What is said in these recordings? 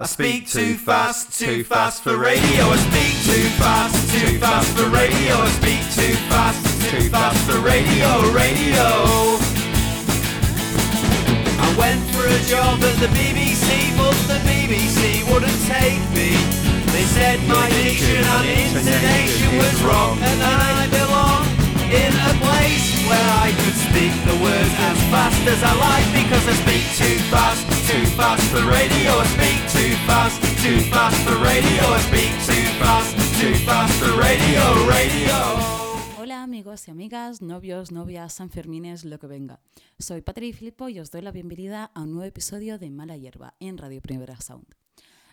I speak too fast, too fast for radio. I speak too fast, too fast for radio. I speak too fast, too fast for radio, radio. I went for a job at the BBC, but the BBC wouldn't take me. They said my diction and intonation was wrong, and then I belong in a place where I could speak the words as fast as I like because I speak too fast, too fast for radio. I speak too fast, too fast for radio. I speak too fast, too fast for radio, radio. Hola amigos y amigas, novios, novias, sanfermines, lo que venga. Soy Patri Filippo y os doy la bienvenida a un nuevo episodio de Mala Hierba en Radio Primera Sound.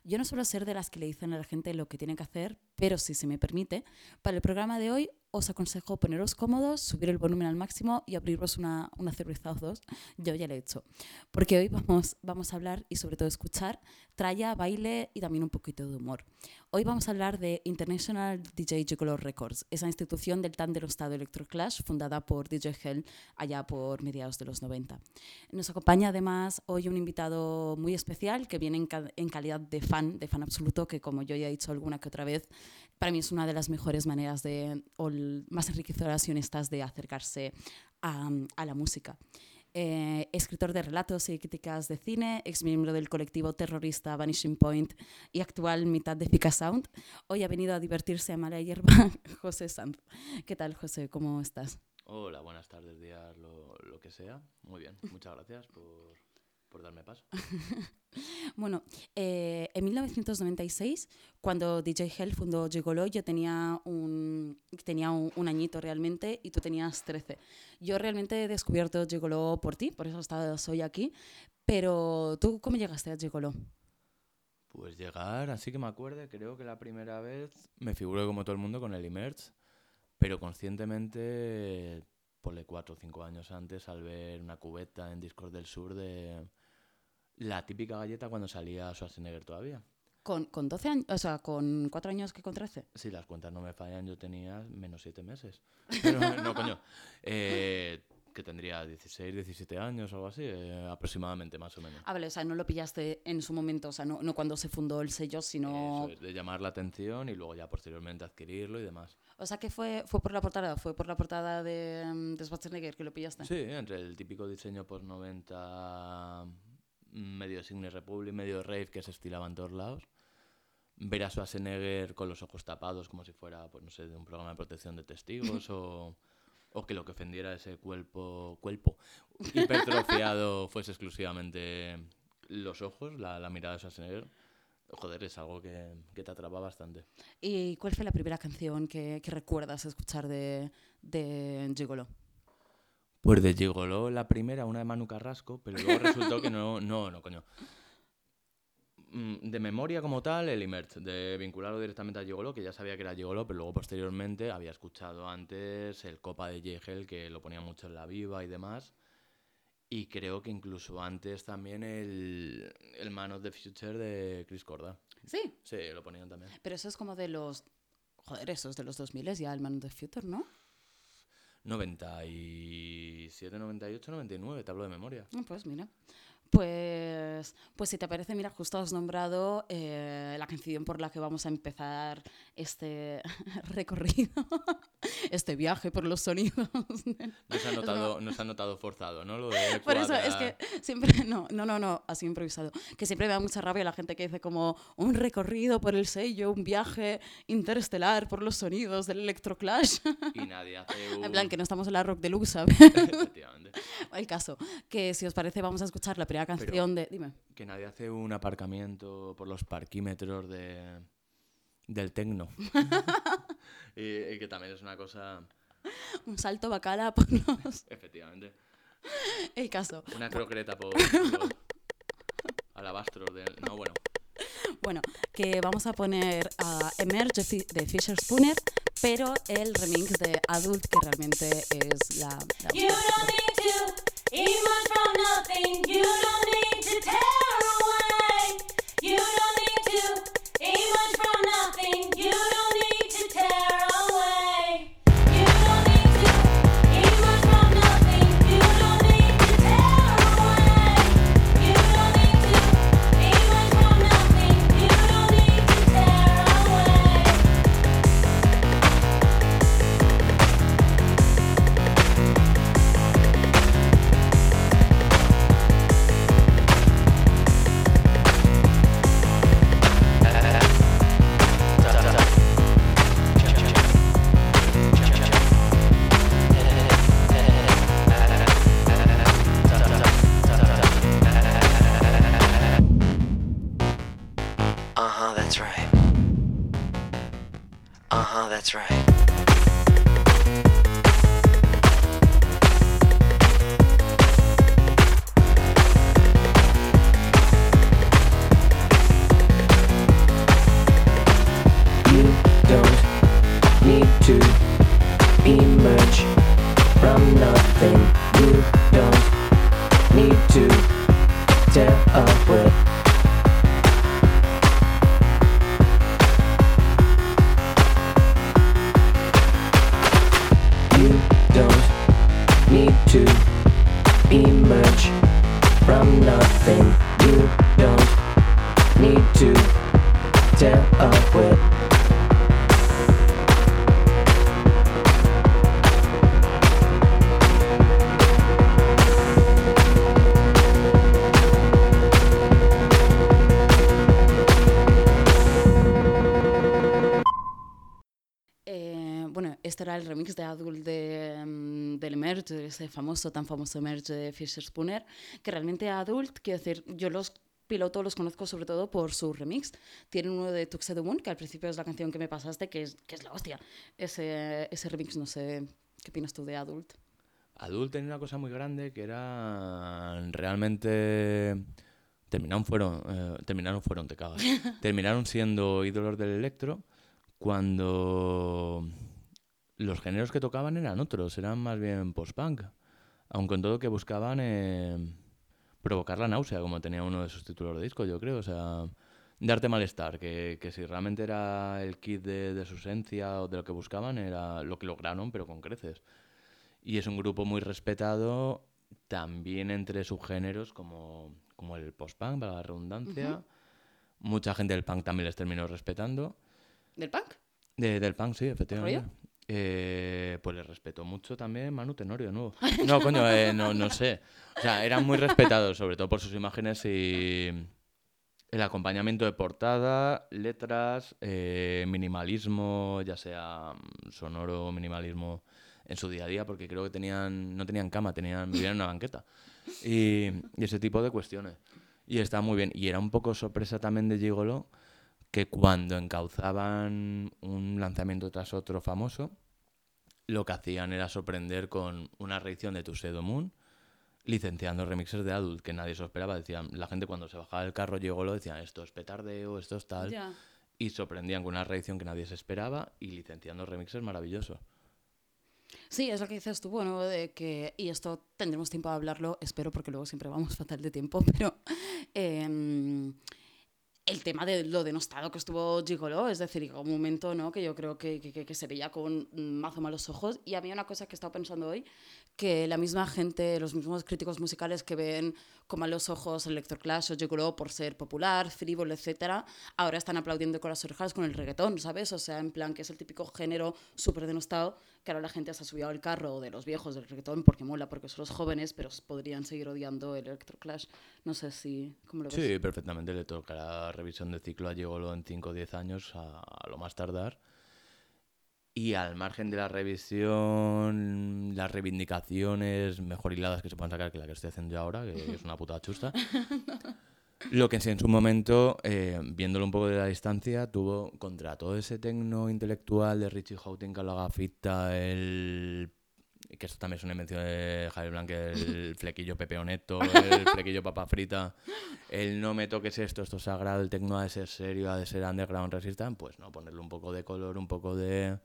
Yo no suelo ser de las que le dicen a la gente lo que tienen que hacer, pero si se me permite, para el programa de hoy os aconsejo poneros cómodos, subir el volumen al máximo y abriros una, una cerveza o dos. Yo ya lo he hecho. Porque hoy vamos, vamos a hablar y sobre todo escuchar tralla, baile y también un poquito de humor. Hoy vamos a hablar de International DJ Gigolo Records, esa institución del tan denostado Electroclash fundada por DJ Hell allá por mediados de los 90. Nos acompaña además hoy un invitado muy especial que viene en, ca- en calidad de fan, de fan absoluto, que como yo ya he dicho alguna que otra vez, para mí es una de las mejores maneras de, o más enriquecedoras y honestas de acercarse a, a la música. Eh, escritor de relatos y críticas de cine, ex miembro del colectivo terrorista Vanishing Point y actual mitad de Fika Sound. Hoy ha venido a divertirse a mala hierba José Sanz. ¿Qué tal, José? ¿Cómo estás? Hola, buenas tardes, días, lo, lo que sea. Muy bien, muchas gracias por, por darme paso. Bueno, eh, en 1996, cuando DJ Hell fundó Gigolo, yo tenía, un, tenía un, un añito realmente y tú tenías 13. Yo realmente he descubierto Gigolo por ti, por eso estás hoy aquí. Pero tú, ¿cómo llegaste a Gigolo? Pues llegar, así que me acuerdo, creo que la primera vez me figuré como todo el mundo con el Emerge, pero conscientemente, ponle cuatro o cinco años antes, al ver una cubeta en Discord del Sur de la típica galleta cuando salía Schwarzenegger todavía. Con, con 12 años, o sea, con 4 años que con 13. Si las cuentas no me fallan, yo tenía menos siete meses. Pero, no, coño. Eh, que tendría 16, 17 años o algo así, eh, aproximadamente, más o menos. Ah, vale, o sea, no lo pillaste en su momento, o sea, no, no cuando se fundó el sello, sino... Eso es, de llamar la atención y luego ya posteriormente adquirirlo y demás. O sea, que fue, fue por la portada, fue por la portada de, mm, de Schwarzenegger que lo pillaste. Sí, entre el típico diseño post 90, medio Signe Republic, medio Rave que se estilaba en todos lados. Ver a Schwarzenegger con los ojos tapados como si fuera, pues no sé, de un programa de protección de testigos o, o que lo que ofendiera ese cuerpo, cuerpo hipertrofiado fuese exclusivamente los ojos, la, la mirada de Schwarzenegger. Joder, es algo que, que te atrapa bastante. ¿Y cuál fue la primera canción que, que recuerdas escuchar de, de Gigolo? Pues de Gigolo, la primera, una de Manu Carrasco, pero luego resultó que no, no, no, coño. Mm, De memoria como tal, el Imert, de vincularlo directamente a Gigolo, que ya sabía que era Gigolo, pero luego posteriormente había escuchado antes el Copa de Yegel, que lo ponía mucho en la viva y demás. Y creo que incluso antes también el, el Man of the Future de Chris Corda. Sí, Sí, lo ponían también. pero eso es como de los... Joder, eso es de los 2000 ya, el Man of the Future, ¿no? 97, 98, 99, te hablo de memoria. Ah, Pues mira. Pues, pues si te parece, mira, justo has nombrado eh, la canción por la que vamos a empezar este recorrido, este viaje por los sonidos. No se ha notado, no se ha notado forzado, ¿no? Lo de Por eso es que siempre, no, no, no, no, así improvisado, que siempre me da mucha rabia la gente que dice como un recorrido por el sello, un viaje interestelar por los sonidos del Electroclash. Y nadie hace un... En plan, que no estamos en la Rock Deluxe, ¿sabes? Efectivamente. El caso, que si os parece vamos a escuchar la primera canción de... Dime. Que nadie hace un aparcamiento por los parquímetros de, del tecno. y, y que también es una cosa... Un salto bacala por los... Efectivamente. El caso. Una croqueta por los alabastros de... No, bueno. Bueno, que vamos a poner a Emerge de Fisher Spooner, pero el remix de Adult, que realmente es la... la- He was from nothing, you don't need to tell. Emerge, ese famoso, tan famoso Emerge de Fisher Spooner, que realmente Adult, quiero decir, yo los pilotos los conozco sobre todo por su remix. Tienen uno de Tuxedo Moon, que al principio es la canción que me pasaste, que es, que es la hostia. Ese, ese remix, no sé, ¿qué opinas tú de Adult? Adult tenía una cosa muy grande que era realmente terminaron fueron eh, terminaron fueron te cagas terminaron siendo ídolos del electro cuando los géneros que tocaban eran otros eran más bien post-punk aun con todo que buscaban eh, provocar la náusea como tenía uno de sus títulos de disco yo creo o sea darte malestar que, que si realmente era el kit de, de su esencia o de lo que buscaban era lo que lograron pero con creces y es un grupo muy respetado también entre subgéneros como, como el post-punk, para la redundancia. Mucha gente del punk también les terminó respetando. ¿Del punk? De- del punk, sí, efectivamente. Eh, pues les respetó mucho también Manu Tenorio, ¿no? No, coño, eh, no, no sé. O sea, eran muy respetados, sobre todo por sus imágenes y el acompañamiento de portada, letras, eh, minimalismo, ya sea mm, sonoro minimalismo en su día a día, porque creo que tenían no tenían cama, tenían vivían en una banqueta. Y, y ese tipo de cuestiones. Y está muy bien. Y era un poco sorpresa también de Gigolo que cuando encauzaban un lanzamiento tras otro famoso, lo que hacían era sorprender con una reedición de Tuxedo Moon, licenciando remixes de Adult, que nadie se lo esperaba. Decían, la gente cuando se bajaba del carro Gigolo decían, esto es petardeo, esto es tal. Ya. Y sorprendían con una reedición que nadie se esperaba y licenciando remixes maravillosos. Sí, es lo que dices tú, bueno, de que, y esto tendremos tiempo de hablarlo, espero, porque luego siempre vamos fatal de tiempo, pero em, el tema de lo denostado que estuvo Gigolo, es decir, llegó un momento ¿no? que yo creo que, que- que- se veía con mazo malos ojos, y había una cosa que he estado pensando hoy, que la misma gente, los mismos críticos musicales que ven con malos ojos Electroclash o Gigolo por ser popular, frívolo, etcétera, ahora están aplaudiendo con las orejas con el reggaetón, ¿sabes? O sea, en plan que es el típico género súper denostado que ahora la gente se ha subido al carro de los viejos del reggaetón porque mola, porque son los jóvenes, pero podrían seguir odiando el Electroclash. No sé si... ¿Cómo lo ves? Sí, perfectamente. Le tocará revisión de ciclo a Gigolo en 5 o 10 años, a, a lo más tardar. Y al margen de la revisión, las reivindicaciones mejor hiladas que se puedan sacar que la que estoy haciendo yo ahora, que es una puta chusta. Lo que sí en su momento, eh, viéndolo un poco de la distancia, tuvo contra todo ese tecno intelectual de Richie Houghton, Calagafita, el que esto también es una invención de Javier Blanque, el flequillo pepeoneto, el flequillo papa frita, el no me toques esto, esto es sagrado, el tecno ha de ser serio, ha de ser underground resistant, pues no, ponerle un poco de color, un poco de,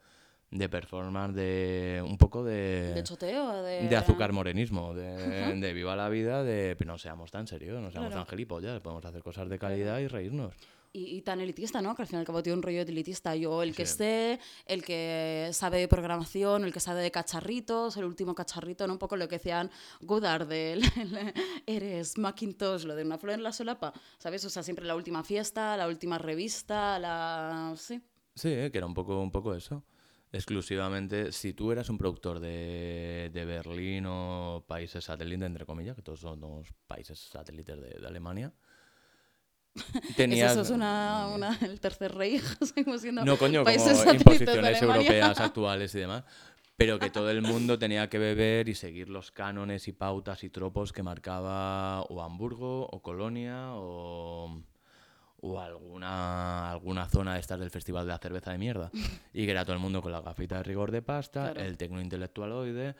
de performance, de un poco de, De choteo, de... de azúcar morenismo, de, de viva la vida, de no seamos tan serios, no seamos Claro. tan gilipollas, podemos hacer cosas de calidad y reírnos. Y, y tan elitista, ¿no? Que al fin y al cabo tiene un rollo de elitista. Yo, el que Sí. esté, el que sabe de programación, el que sabe de cacharritos, el último cacharrito, ¿no? Un poco lo que decían Godard del el- eres Macintosh, lo de una flor en la solapa, ¿sabes? O sea, siempre la última fiesta, la última revista, la... Sí. Sí, eh, que era un poco, un poco eso. Exclusivamente, si tú eras un productor de, de Berlín o países satélites, entre comillas, que todos somos países satélites de, de Alemania, ¿Es tenías... eso es una, una- el tercer rey? Seguimos siendo No, coño, como países satélites de imposiciones europeas actuales y demás. Pero que todo el mundo tenía que beber y seguir los cánones y pautas y tropos que marcaba o Hamburgo o Colonia o, o alguna, alguna zona de estas del festival de la cerveza de mierda. y que era todo el mundo con la gafita de rigor de pasta, Claro. el tecno intelectualoide,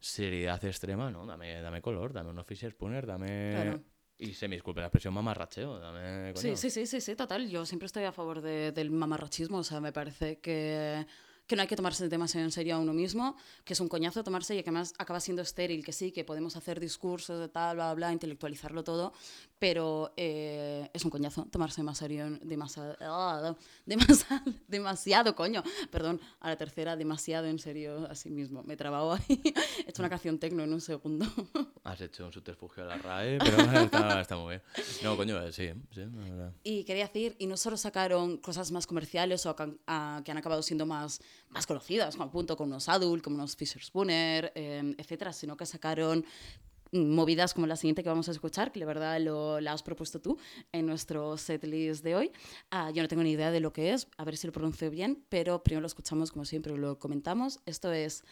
seriedad extrema, ¿no? Dame, dame color, dame unos Fisher Spooner, dame... Claro. Y se me disculpe la expresión mamarracheo, dame... Sí, coño. sí, sí, sí, sí, total. Yo siempre estoy a favor de- del mamarrachismo. O sea, me parece que, que no hay que tomarse demasiado en serio a uno mismo, que es un coñazo tomarse y que además acaba siendo estéril, que sí, que podemos hacer discursos de tal, bla, bla, intelectualizarlo todo, pero eh, es un coñazo tomarse más serio, demasiado, demasiado, demasiado, coño, perdón, a la tercera, demasiado en serio a sí mismo. Me he trabado ahí, he hecho una canción tecno en un segundo. Has hecho un subterfugio a la RAE, pero está, está muy bien. No, coño, eh, sí, sí, la. Y quería decir, y no solo sacaron cosas más comerciales o que han, a- que han acabado siendo más, más conocidas, como punto con unos Adult, como unos Fisher Spooner, eh, etcétera, sino que sacaron mm, movidas como la siguiente que vamos a escuchar, que la verdad lo, la has propuesto tú en nuestro setlist de hoy. Ah, yo no tengo ni idea de lo que es, a ver si lo pronuncio bien, pero primero lo escuchamos como siempre lo comentamos. Esto es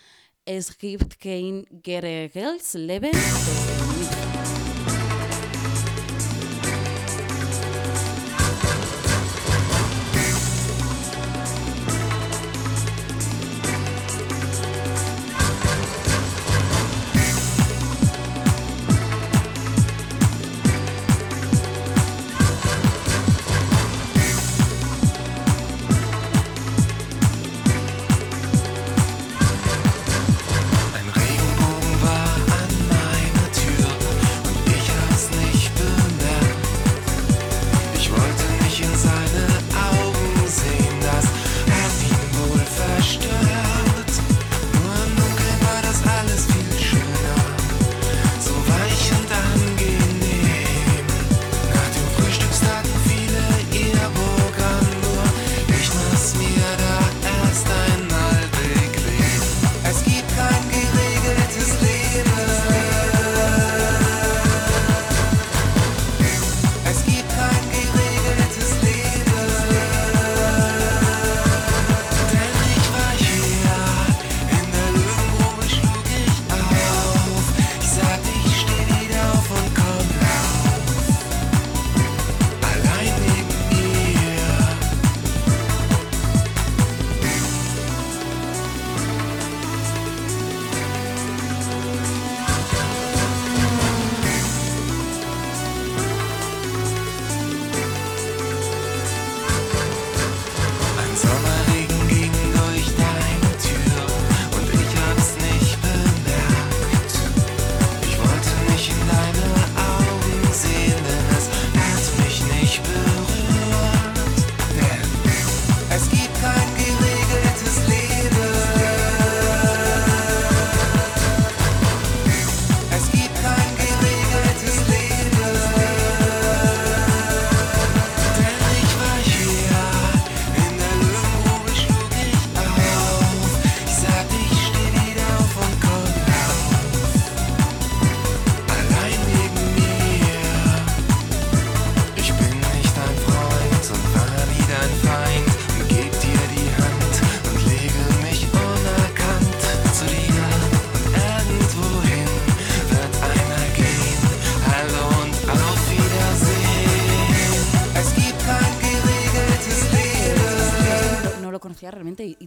Es gibt kein geregeltes Leben.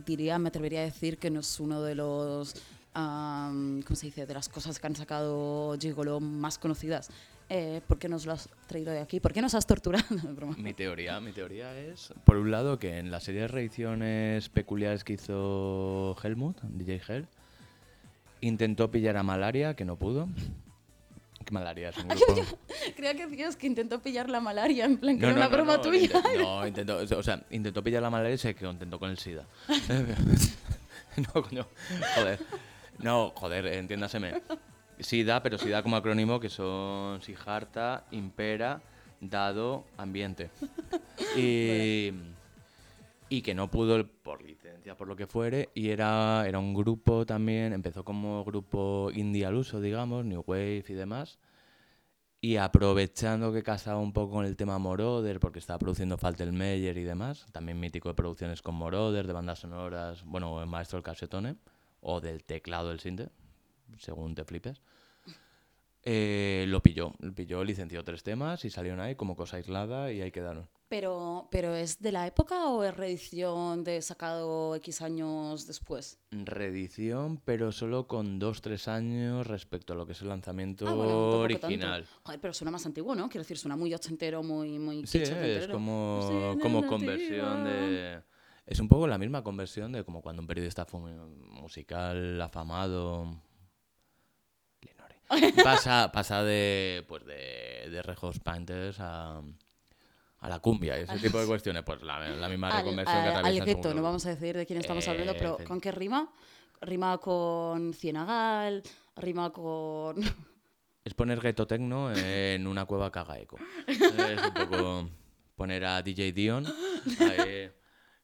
Diría, me atrevería a decir que no es uno de los, am, ¿cómo se dice?, de las cosas que han sacado Gigolo más conocidas. Eh, ¿Por qué nos lo has traído hoy aquí? ¿Por qué nos has torturado? Mi teoría, mi teoría es, por un lado, que en la serie de reediciones peculiares que hizo Helmut, DJ Hell, intentó pillar a Malaria, que no pudo. Que Malaria es un grupo... Creía que decías que intentó pillar la malaria, en plan que No, era no, una no, broma tuya. no, intentó, o sea, intentó pillar la malaria y se contentó con el SIDA. no, coño, joder. No, joder, entiéndaseme. SIDA, pero SIDA como acrónimo, que son Sijarta, Impera, Dado, Ambiente. Y, y que no pudo por por lo que fuere, y era, era un grupo también, empezó como grupo indie al uso, digamos, New Wave y demás. Y aprovechando que casaba un poco con el tema Moroder, porque estaba produciendo Faltelmeyer y demás, también mítico de producciones con Moroder, de bandas sonoras, bueno, el maestro del casetone, o del teclado del sinte, según te flipes. Eh, lo pilló, lo pilló, licenció tres temas y salieron ahí como cosa aislada y ahí quedaron. Pero, pero ¿es de la época o es reedición de sacado X años después? Reedición, pero solo con 2-3 años respecto a lo que es el lanzamiento Ah, bueno, original. Joder, pero suena más antiguo, ¿no? Quiero decir, suena muy ochentero, muy, muy Sí, es ochentero. como, Sí, como conversión de... Es un poco la misma conversión de como cuando un periodista musical afamado... Lenore, pasa, pasa de, pues de, de Rejos Painters a, a la cumbia, ese tipo de cuestiones. Pues la, la misma Al, reconversión que al- al atraviesa gueto, según no vamos a decir de quién estamos hablando, Eh, pero efe- ¿con qué rima? Rima con Cienagal, rima con... Es poner gueto tecno en una cueva que haga eco. Es un poco poner a DJ Dion.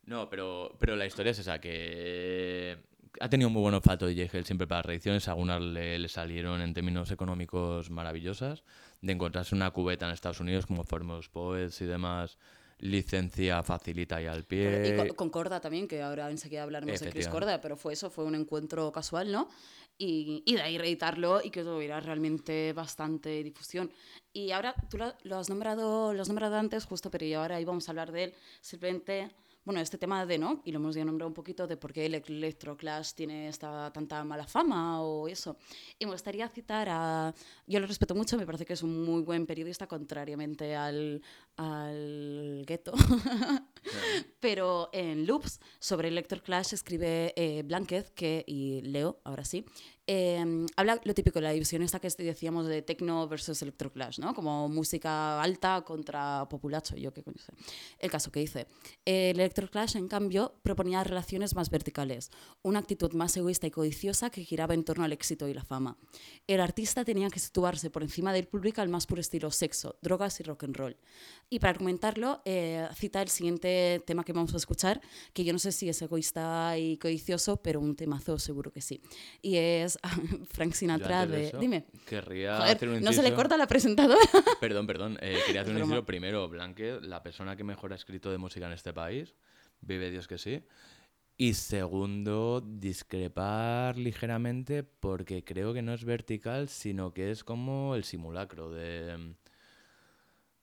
No, pero, pero la historia es esa, que ha tenido muy buen olfato DJ Hell siempre para las reediciones. Algunas le, le salieron en términos económicos maravillosas. De encontrarse una cubeta en Estados Unidos como Formos Poets y demás, licencia facilita y al Y pie. con, con Corda también, que ahora enseguida hablaremos de Chris. Corda, pero fue eso, fue un encuentro casual, ¿no? Y, y de ahí reeditarlo y que tuviera realmente bastante difusión. Y ahora, tú lo, lo has nombrado lo has nombrado antes, justo, pero y ahora íbamos a hablar de él. Simplemente, bueno, este tema de, ¿no? Y lo hemos ya nombrado un poquito de por qué el Electroclash tiene esta tanta mala fama o eso. Y me gustaría citar a... Yo lo respeto mucho, me parece que es un muy buen periodista, contrariamente al, al gueto. Pero en Loops, sobre Electroclash, escribe eh, Blanquez, que, y leo, ahora sí, eh, habla lo típico, la división esta que decíamos de techno versus Electroclash, ¿no? Como música alta contra populacho, yo qué coño sé. El caso que dice, eh, el Electroclash, en cambio, proponía relaciones más verticales, una actitud más egoísta y codiciosa que giraba en torno al éxito y la fama. El artista tenía que situarse por encima del público al más puro estilo sexo, drogas y rock and roll. Y para argumentarlo, eh, cita el siguiente tema que vamos a escuchar, que yo no sé si es egoísta y codicioso, pero un temazo seguro que sí. Y es Frank Yo Sinatra de... eso Dime. Querría Joder, hacer un no se le inciso. corta la presentadora. Perdón, perdón. eh, quería hacer un inciso primero. Blanque, la persona que mejor ha escrito de música en este país. Vive Dios que sí. Y segundo, discrepar ligeramente porque creo que no es vertical, sino que es como el simulacro de,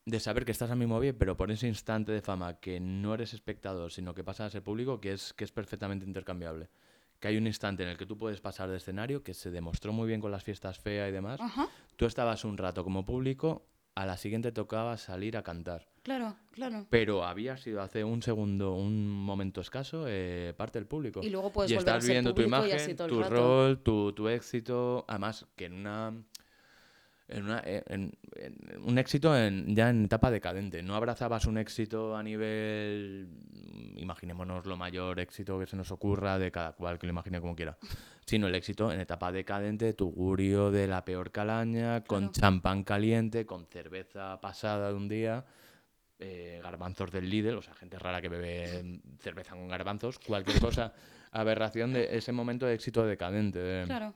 de saber que estás a mi móvil, pero por ese instante de fama que no eres espectador, sino que pasas a ser público, que es, que es perfectamente intercambiable. Que hay un instante en el que tú puedes pasar de escenario, que se demostró muy bien con las fiestas fea y demás, Ajá, Tú estabas un rato como público, a la siguiente tocaba salir a cantar. claro, claro. Pero había sido hace un segundo, un momento escaso, eh, parte del público. Y luego puedes y volver a estás ser viendo tu imagen, tu rato. rol, tu, tu éxito. Además, que en una. En, una, eh, en- en un éxito en, ya en etapa decadente. No abrazabas un éxito a nivel, mm, imaginémonos lo mayor éxito que se nos ocurra de cada cual que lo imagine como quiera, sino el éxito en etapa decadente, tugurio de la peor calaña, con Claro. champán caliente, con cerveza pasada de un día, eh, garbanzos del Lidl, o sea, gente rara que bebe cerveza con garbanzos, cualquier cosa, aberración de ese momento de éxito decadente. de- Claro.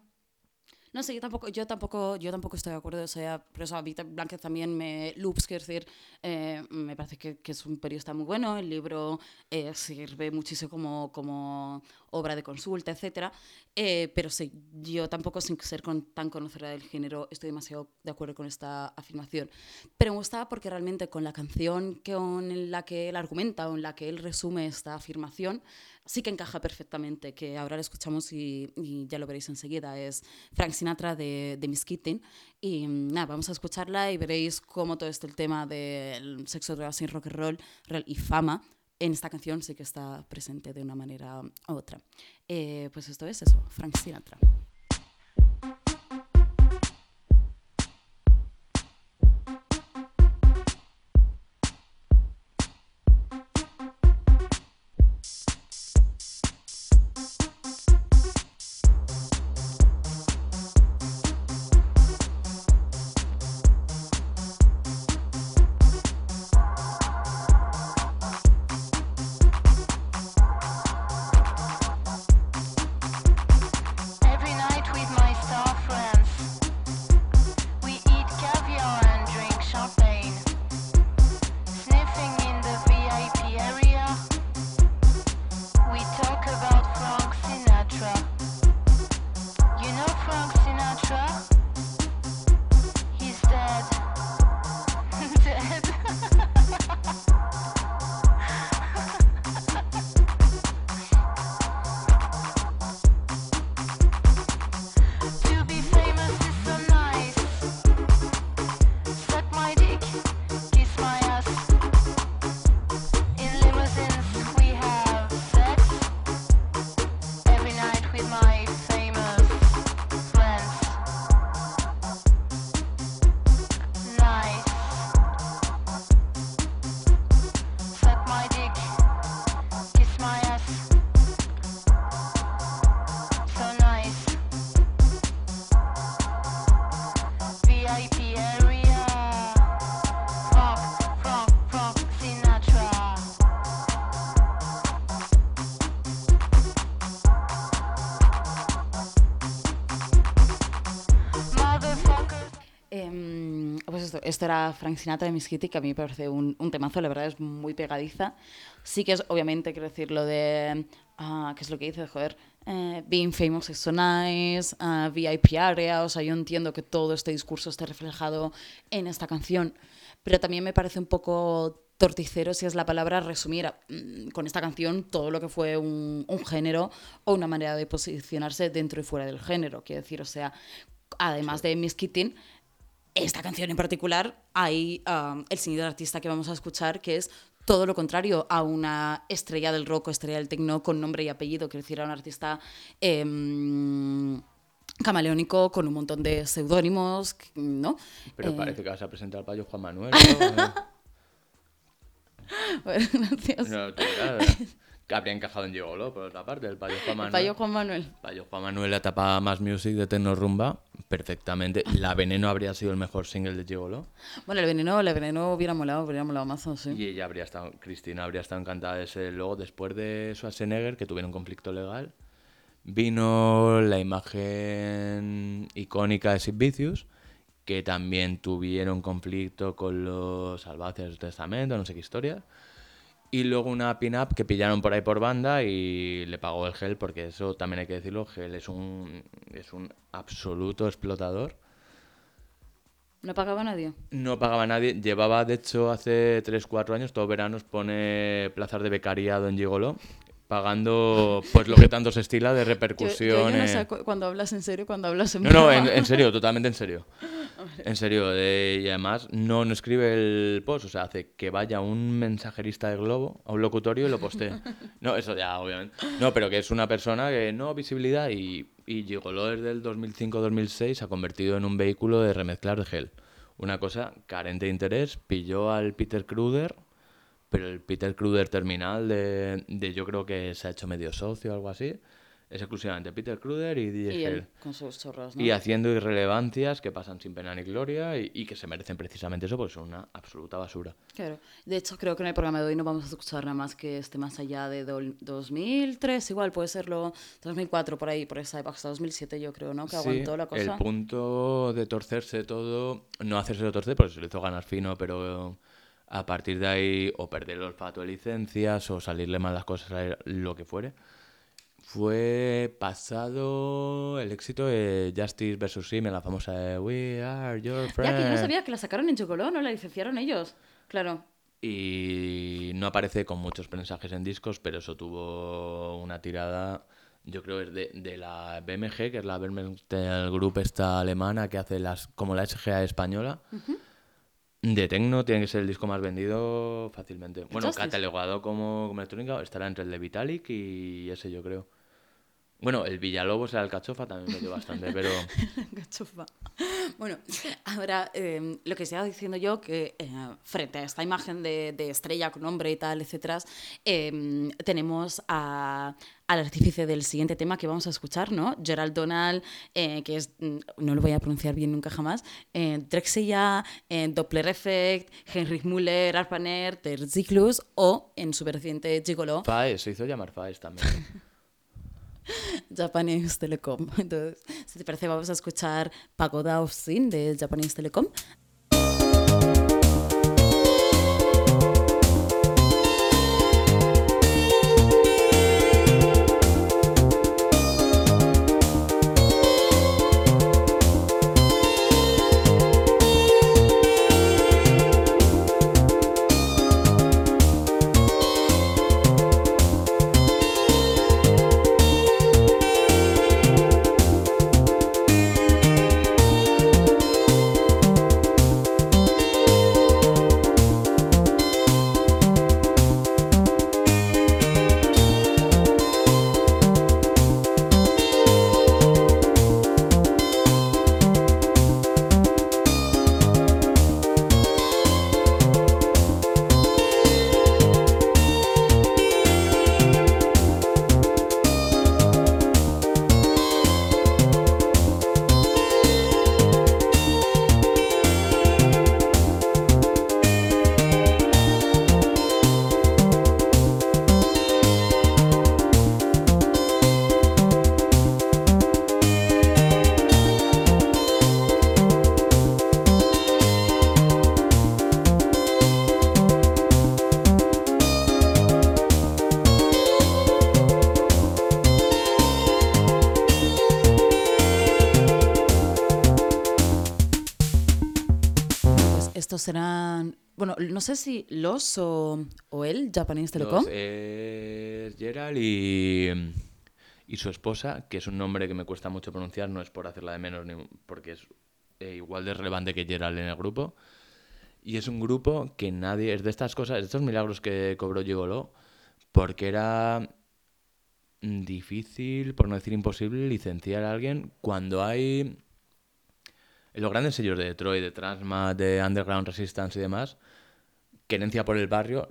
No sé, yo tampoco, yo tampoco, yo tampoco estoy de acuerdo. O sea, por eso a tam- Blanquez también me loops, quiero decir, eh, me parece que, que es un periodista muy bueno. El libro eh, sirve muchísimo como, como obra de consulta, etcétera. Eh, pero sí, yo tampoco, sin ser con- tan conocedora del género, estoy demasiado de acuerdo con esta afirmación. Pero me gustaba porque realmente con la canción que, en la que él argumenta o en la que él resume esta afirmación, sí que encaja perfectamente, que ahora la escuchamos y, y ya lo veréis enseguida. Es Frank Sinatra de, de Miss. Y mm, nada, vamos a escucharla y veréis cómo todo este el tema del sexo, drogas y rock and roll y fama en esta canción sí que está presente de una manera u otra. Eh, pues esto es eso, Frank Sinatra. Esto era Frank Sinatra de Miss Kitty, que a mí me parece un, un temazo, la verdad es muy pegadiza. Sí que es, obviamente, quiero decir, lo de, ah, ¿qué es lo que dice? Joder, eh, being famous is so nice, ah, VIP area, o sea, yo entiendo que todo este discurso esté reflejado en esta canción, pero también me parece un poco torticero, si es la palabra, resumir mm, con esta canción todo lo que fue un, un género o una manera de posicionarse dentro y fuera del género. Quiero decir, o sea, además de Miss Kitty, esta canción en particular hay um, el siguiente artista que vamos a escuchar que es todo lo contrario a una estrella del rock o estrella del techno con nombre y apellido, quiero decir, a un artista em, camaleónico con un montón de seudónimos, ¿no? Pero Eh, parece que vas a presentar al payo Juan Manuel. ¿no? bueno, gracias. no, que habría encajado en Gigolo, por otra parte, el payo Juan El Manuel. payo Juan Manuel. Payo Juan Manuel la tapa más music de Tecno Rumba perfectamente. La Veneno habría sido el mejor single de Gigolo. Bueno, el veneno, el veneno hubiera molado, hubiera molado más, sí. Y ella habría estado, Cristina habría estado encantada de ese. Luego, después de Schwarzenegger, que tuvieron un conflicto legal, vino la imagen icónica de Sid Vicious, que también tuvieron conflicto con los salvajes del testamento, no sé qué historia. Y luego una pin-up que pillaron por ahí por banda y le pagó el gel, porque eso también hay que decirlo, gel es un, es un absoluto explotador. No pagaba a nadie. No pagaba a nadie. Llevaba, de hecho, hace 3-4 años, todos veranos, pone plazas de becariado en Gigolo, pagando pues lo que tanto se estila de Yo, yo- repercusión. yo no sé cu- cuando hablas en serio, cuando hablas en No, no, en, serio, totalmente en serio. En serio, de- y además no, no escribe el post, o sea, hace que vaya un mensajerista de Globo a un locutorio y lo postee. No, eso ya, obviamente. No, pero que es una persona que no visibilidad y, y Gigolo desde el 2005-2006 se ha convertido en un vehículo de remezclar de gel. Una cosa carente de interés, pilló al Peter Kruder, pero el Peter Kruder terminal de, de yo creo que se ha hecho medio socio o algo así. Es exclusivamente Peter Kruder y DJ Y él, con sus chorros, ¿no? Y haciendo irrelevancias que pasan sin pena ni gloria y, y que se merecen precisamente eso, porque son una absoluta basura. Claro. De hecho, creo que en el programa de hoy no vamos a escuchar nada más que este más allá de dol- 2003, igual puede serlo 2004, por ahí, por esa época, hasta 2007 yo creo, ¿no? Que Sí, aguantó la cosa. El punto de torcerse todo, no hacérselo torcer, porque se lo hizo ganar fino, pero a partir de ahí o perder el olfato de licencias o salirle mal las cosas, lo que fuere, fue pasado el éxito de Justice vs. Sim, la famosa de We Are Your Friends. Ya que yo no sabía que la sacaron en Chocoló, ¿no? La licenciaron ellos. Claro. Y no aparece con muchos mensajes en discos, pero eso tuvo una tirada, yo creo es de, de la BMG, que es la Bermentel Group esta alemana que hace las como la SGA española. De Tecno tiene que ser el disco más vendido fácilmente. Bueno, Justice. catalogado como, como electrónica estará entre el de Vitalik y ese yo creo. Bueno, el Villalobos era el cachofa, también me dio bastante, pero... Gachofa. Bueno, ahora eh, lo que estaba diciendo yo, que eh, frente a esta imagen de, de estrella con nombre y tal, etcétera, eh, tenemos a- al artífice del siguiente tema que vamos a escuchar, ¿no? Gerald Donald, eh, que es, mm, no lo voy a pronunciar bien nunca jamás, eh, Drexella, eh, Doppler Effect, Heinrich Müller, Arpaner, Der Zyklus o en su reciente Gigolo, Faes, se hizo llamar Faes también. Japanese Telecom. Entonces, si te parece, vamos a escuchar Pagoda of Sin de Japanese Telecom. Serán. Bueno, no sé si los o, o el Japanese Telecom. Los, eh, Gerald y, y su esposa, que es un nombre que me cuesta mucho pronunciar, no es por hacerla de menos, ni porque es eh, igual de relevante que Gerald en el grupo. Y es un grupo que nadie, es de estas cosas, de estos milagros que cobró Gigolo, porque era difícil, por no decir imposible, licenciar a alguien cuando hay en los grandes sellos de Detroit, de Transmat, de Underground Resistance y demás, querencia por el barrio,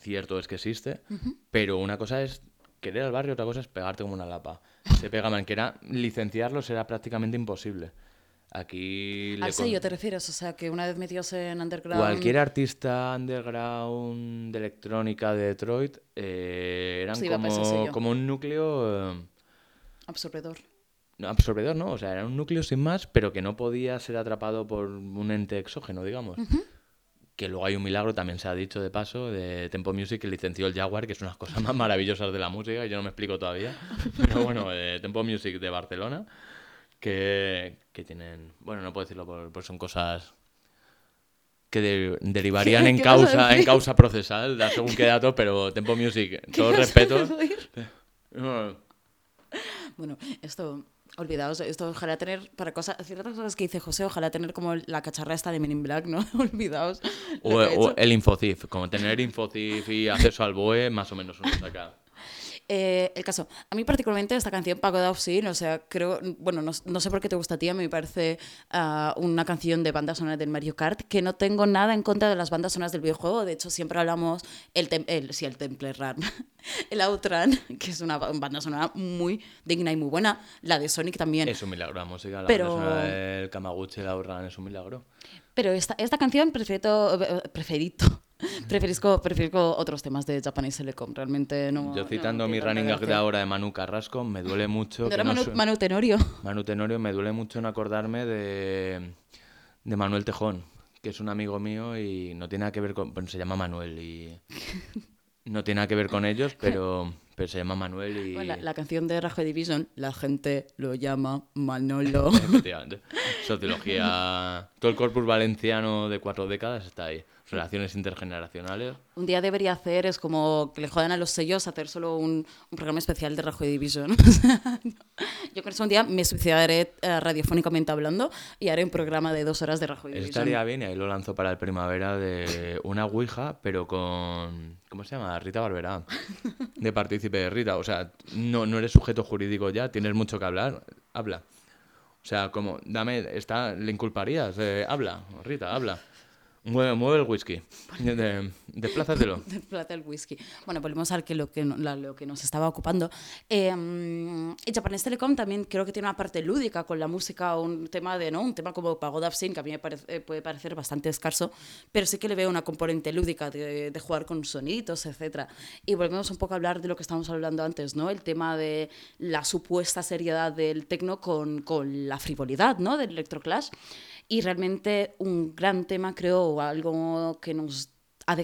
cierto es que existe, pero una cosa es querer al barrio, otra cosa es pegarte como una lapa. Se pegaban, que era licenciarlos era prácticamente imposible. Aquí Al con- sello te refieres, o sea, que una vez metidos en Underground. Cualquier artista underground de electrónica de Detroit eh, eran como un núcleo eh, Absorbedor. Absorbedor, ¿no? O sea, era un núcleo sin más, pero que no podía ser atrapado por un ente exógeno, digamos. Que luego hay un milagro, también se ha dicho de paso, de Tempo Music que licenció el Jaguar, que es una de las cosas más maravillosas de la música, y yo no me explico todavía. Pero bueno, eh, Tempo Music de Barcelona, que, que tienen. Bueno, no puedo decirlo, por, por son cosas que de- derivarían ¿Qué- en causa, en causa procesal, según qué dato, pero Tempo Music, todo respeto. No, Bueno, esto, olvidaos, esto ojalá tener para cosas, ciertas cosas que dice José, ojalá tener como la cacharra esta de Men in Black, ¿no? olvidaos. O, o el Infocif, como tener Infocif y acceso al BOE, más o menos uno saca. Eh, el caso, a mí particularmente esta canción Pago de Obscene, o sea, creo, bueno, no, no sé por qué te gusta a ti, a mí me parece ah, una canción de banda sonora del Mario Kart, que no tengo nada en contra de las bandas sonoras del videojuego, de hecho siempre hablamos, el, el sí, el Temple Run, el Outrun, que es una ba- banda sonora muy digna y muy buena, la de Sonic también. Es un milagro la música, la Pero- banda sonora del Kamaguchi, la Outrun es un milagro. Pero esta, esta canción preferito, eh, preferito, preferisco, preferisco otros temas de Japanese Telecom, realmente no... Yo no citando mi running gag de ahora de Manu Carrasco, me duele mucho ¿No era Manu, Tenorio? Manu Tenorio, me duele mucho no acordarme de, de Manuel Tejón, que es un amigo mío y no tiene nada que ver con... Bueno, se llama Manuel y... No tiene nada que ver con ellos, pero, pero se llama Manuel y... Bueno, la, la canción de Rajoy Division, la gente lo llama Manolo. Efectivamente. Sociología. Todo el corpus valenciano de cuatro décadas está ahí. Relaciones intergeneracionales. un día debería hacer, es como que le jodan a los sellos hacer solo un, un programa especial de Rajoy Division. Yo con eso un día me suicidaré eh, radiofónicamente hablando y haré un programa de dos horas de Rajoy Division. estaría bien y ahí lo lanzo para el primavera de una ouija, pero con... ¿Cómo se llama? Rita Barberá. De partícipe de Rita. O sea, no, no eres sujeto jurídico ya, tienes mucho que hablar. Habla. O sea, como, dame, está, le inculparías. eh, habla, Rita, habla. Mueve, mueve el whisky. De, desplázatelo. de plata el whisky. Bueno, volvemos al que lo que, la- lo que nos estaba ocupando. Eh, Japanese Telecom también creo que tiene una parte lúdica con la música, un tema de, ¿no? Un tema como Pagoda Obscene, que a mí me parece- eh, puede parecer bastante escaso, pero sí que le veo una componente lúdica de, de jugar con sonidos, etcétera. Y volvemos un poco a hablar de lo que estábamos hablando antes, ¿no? El tema de la supuesta seriedad del tecno con, con la frivolidad, ¿no? Del electroclash. Y realmente un gran tema, creo, o algo que nos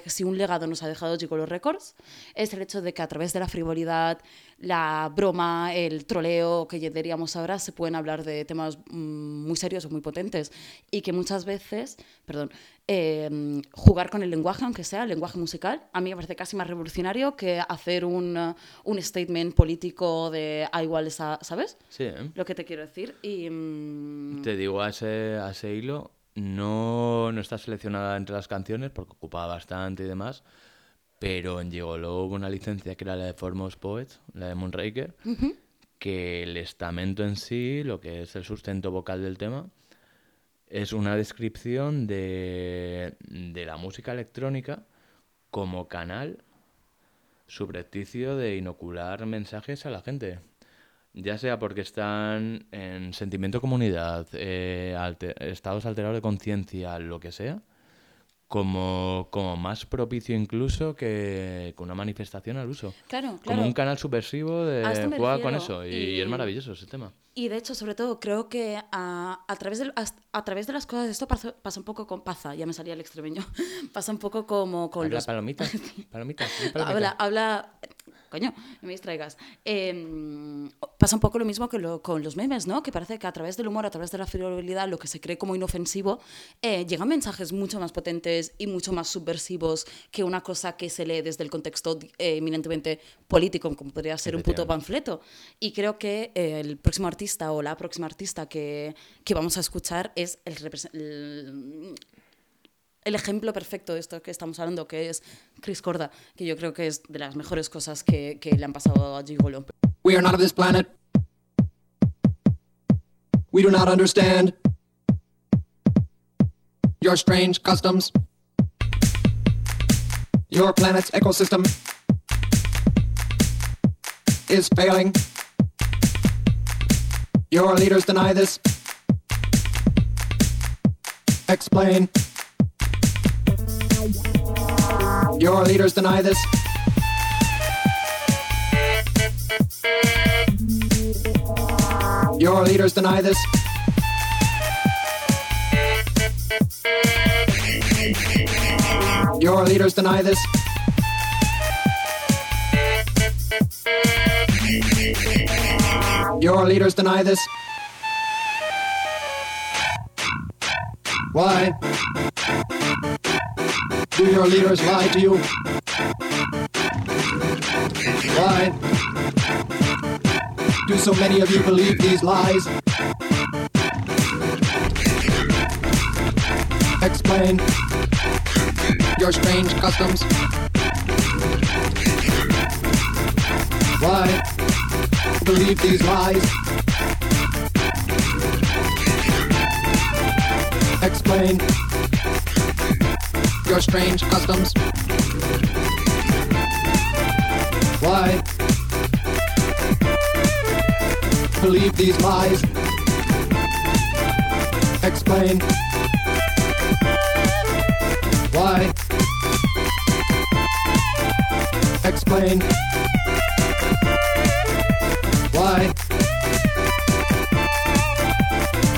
si un legado nos ha dejado Gigolo Records es el hecho de que a través de la frivolidad, la broma, el troleo que ya diríamos ahora, se pueden hablar de temas mm, muy serios o muy potentes y que muchas veces, perdón, eh, jugar con el lenguaje, aunque sea el lenguaje musical, a mí me parece casi más revolucionario que hacer un, un statement político de a igual esa, ¿sabes? Sí, ¿eh? Lo que te quiero decir. Y, mm, Te digo, a ese, a ese hilo, no, no está seleccionada entre las canciones porque ocupaba bastante y demás, pero en Gigolo hubo una licencia que era la de Formos Poets, la de Moonraker, que el estamento en sí, lo que es el sustento vocal del tema, es una descripción de, de la música electrónica como canal subrepticio de inocular mensajes a la gente. Ya sea porque están en sentimiento comunidad, eh, estados alterados de conciencia, lo que sea, como, como más propicio incluso que, que una manifestación al uso. claro, claro. Como un canal subversivo de juega con eso. Y, es maravilloso ese tema. Y de hecho, sobre todo, creo que a, a través, de, a, a través de las cosas, esto pasa, pasa un poco con Paza, ya me salía el extremeño, pasa un poco como con Habla los... palomitas. Palomitas. sí, palomitas. Habla, habla, coño, no me distraigas. Eh, pasa un poco lo mismo que lo- con los memes, ¿no? Que parece que a través del humor, a través de la frivolidad, lo que se cree como inofensivo, eh, llegan mensajes mucho más potentes y mucho más subversivos que una cosa que se lee desde el contexto eh, eminentemente político, como podría ser un puto panfleto. Y creo que eh, el próximo artista o la próxima artista que, que vamos a escuchar es el, el, el ejemplo perfecto de esto que estamos hablando, que es Chris Corda, que yo creo que es de las mejores cosas que, le han pasado a Gigolo. We are not of this planet. We do not understand your strange customs. Your planet's ecosystem is failing. Your leaders deny this. Explain. Your leaders deny this. Your leaders deny this. Your leaders deny this. Your leaders deny this. Why? Do your leaders lie to you? Why? Do so many of you believe these lies? Explain your strange customs. Why believe these lies? Explain your strange customs. Why believe these lies? Explain why. Explain why.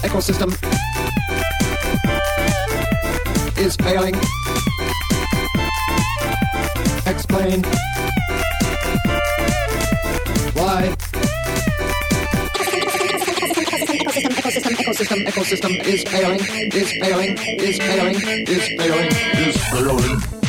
Ecosystem is failing. Explain why. Ecosystem, ecosystem, ecosystem is failing, is failing, is failing, is failing, is failing.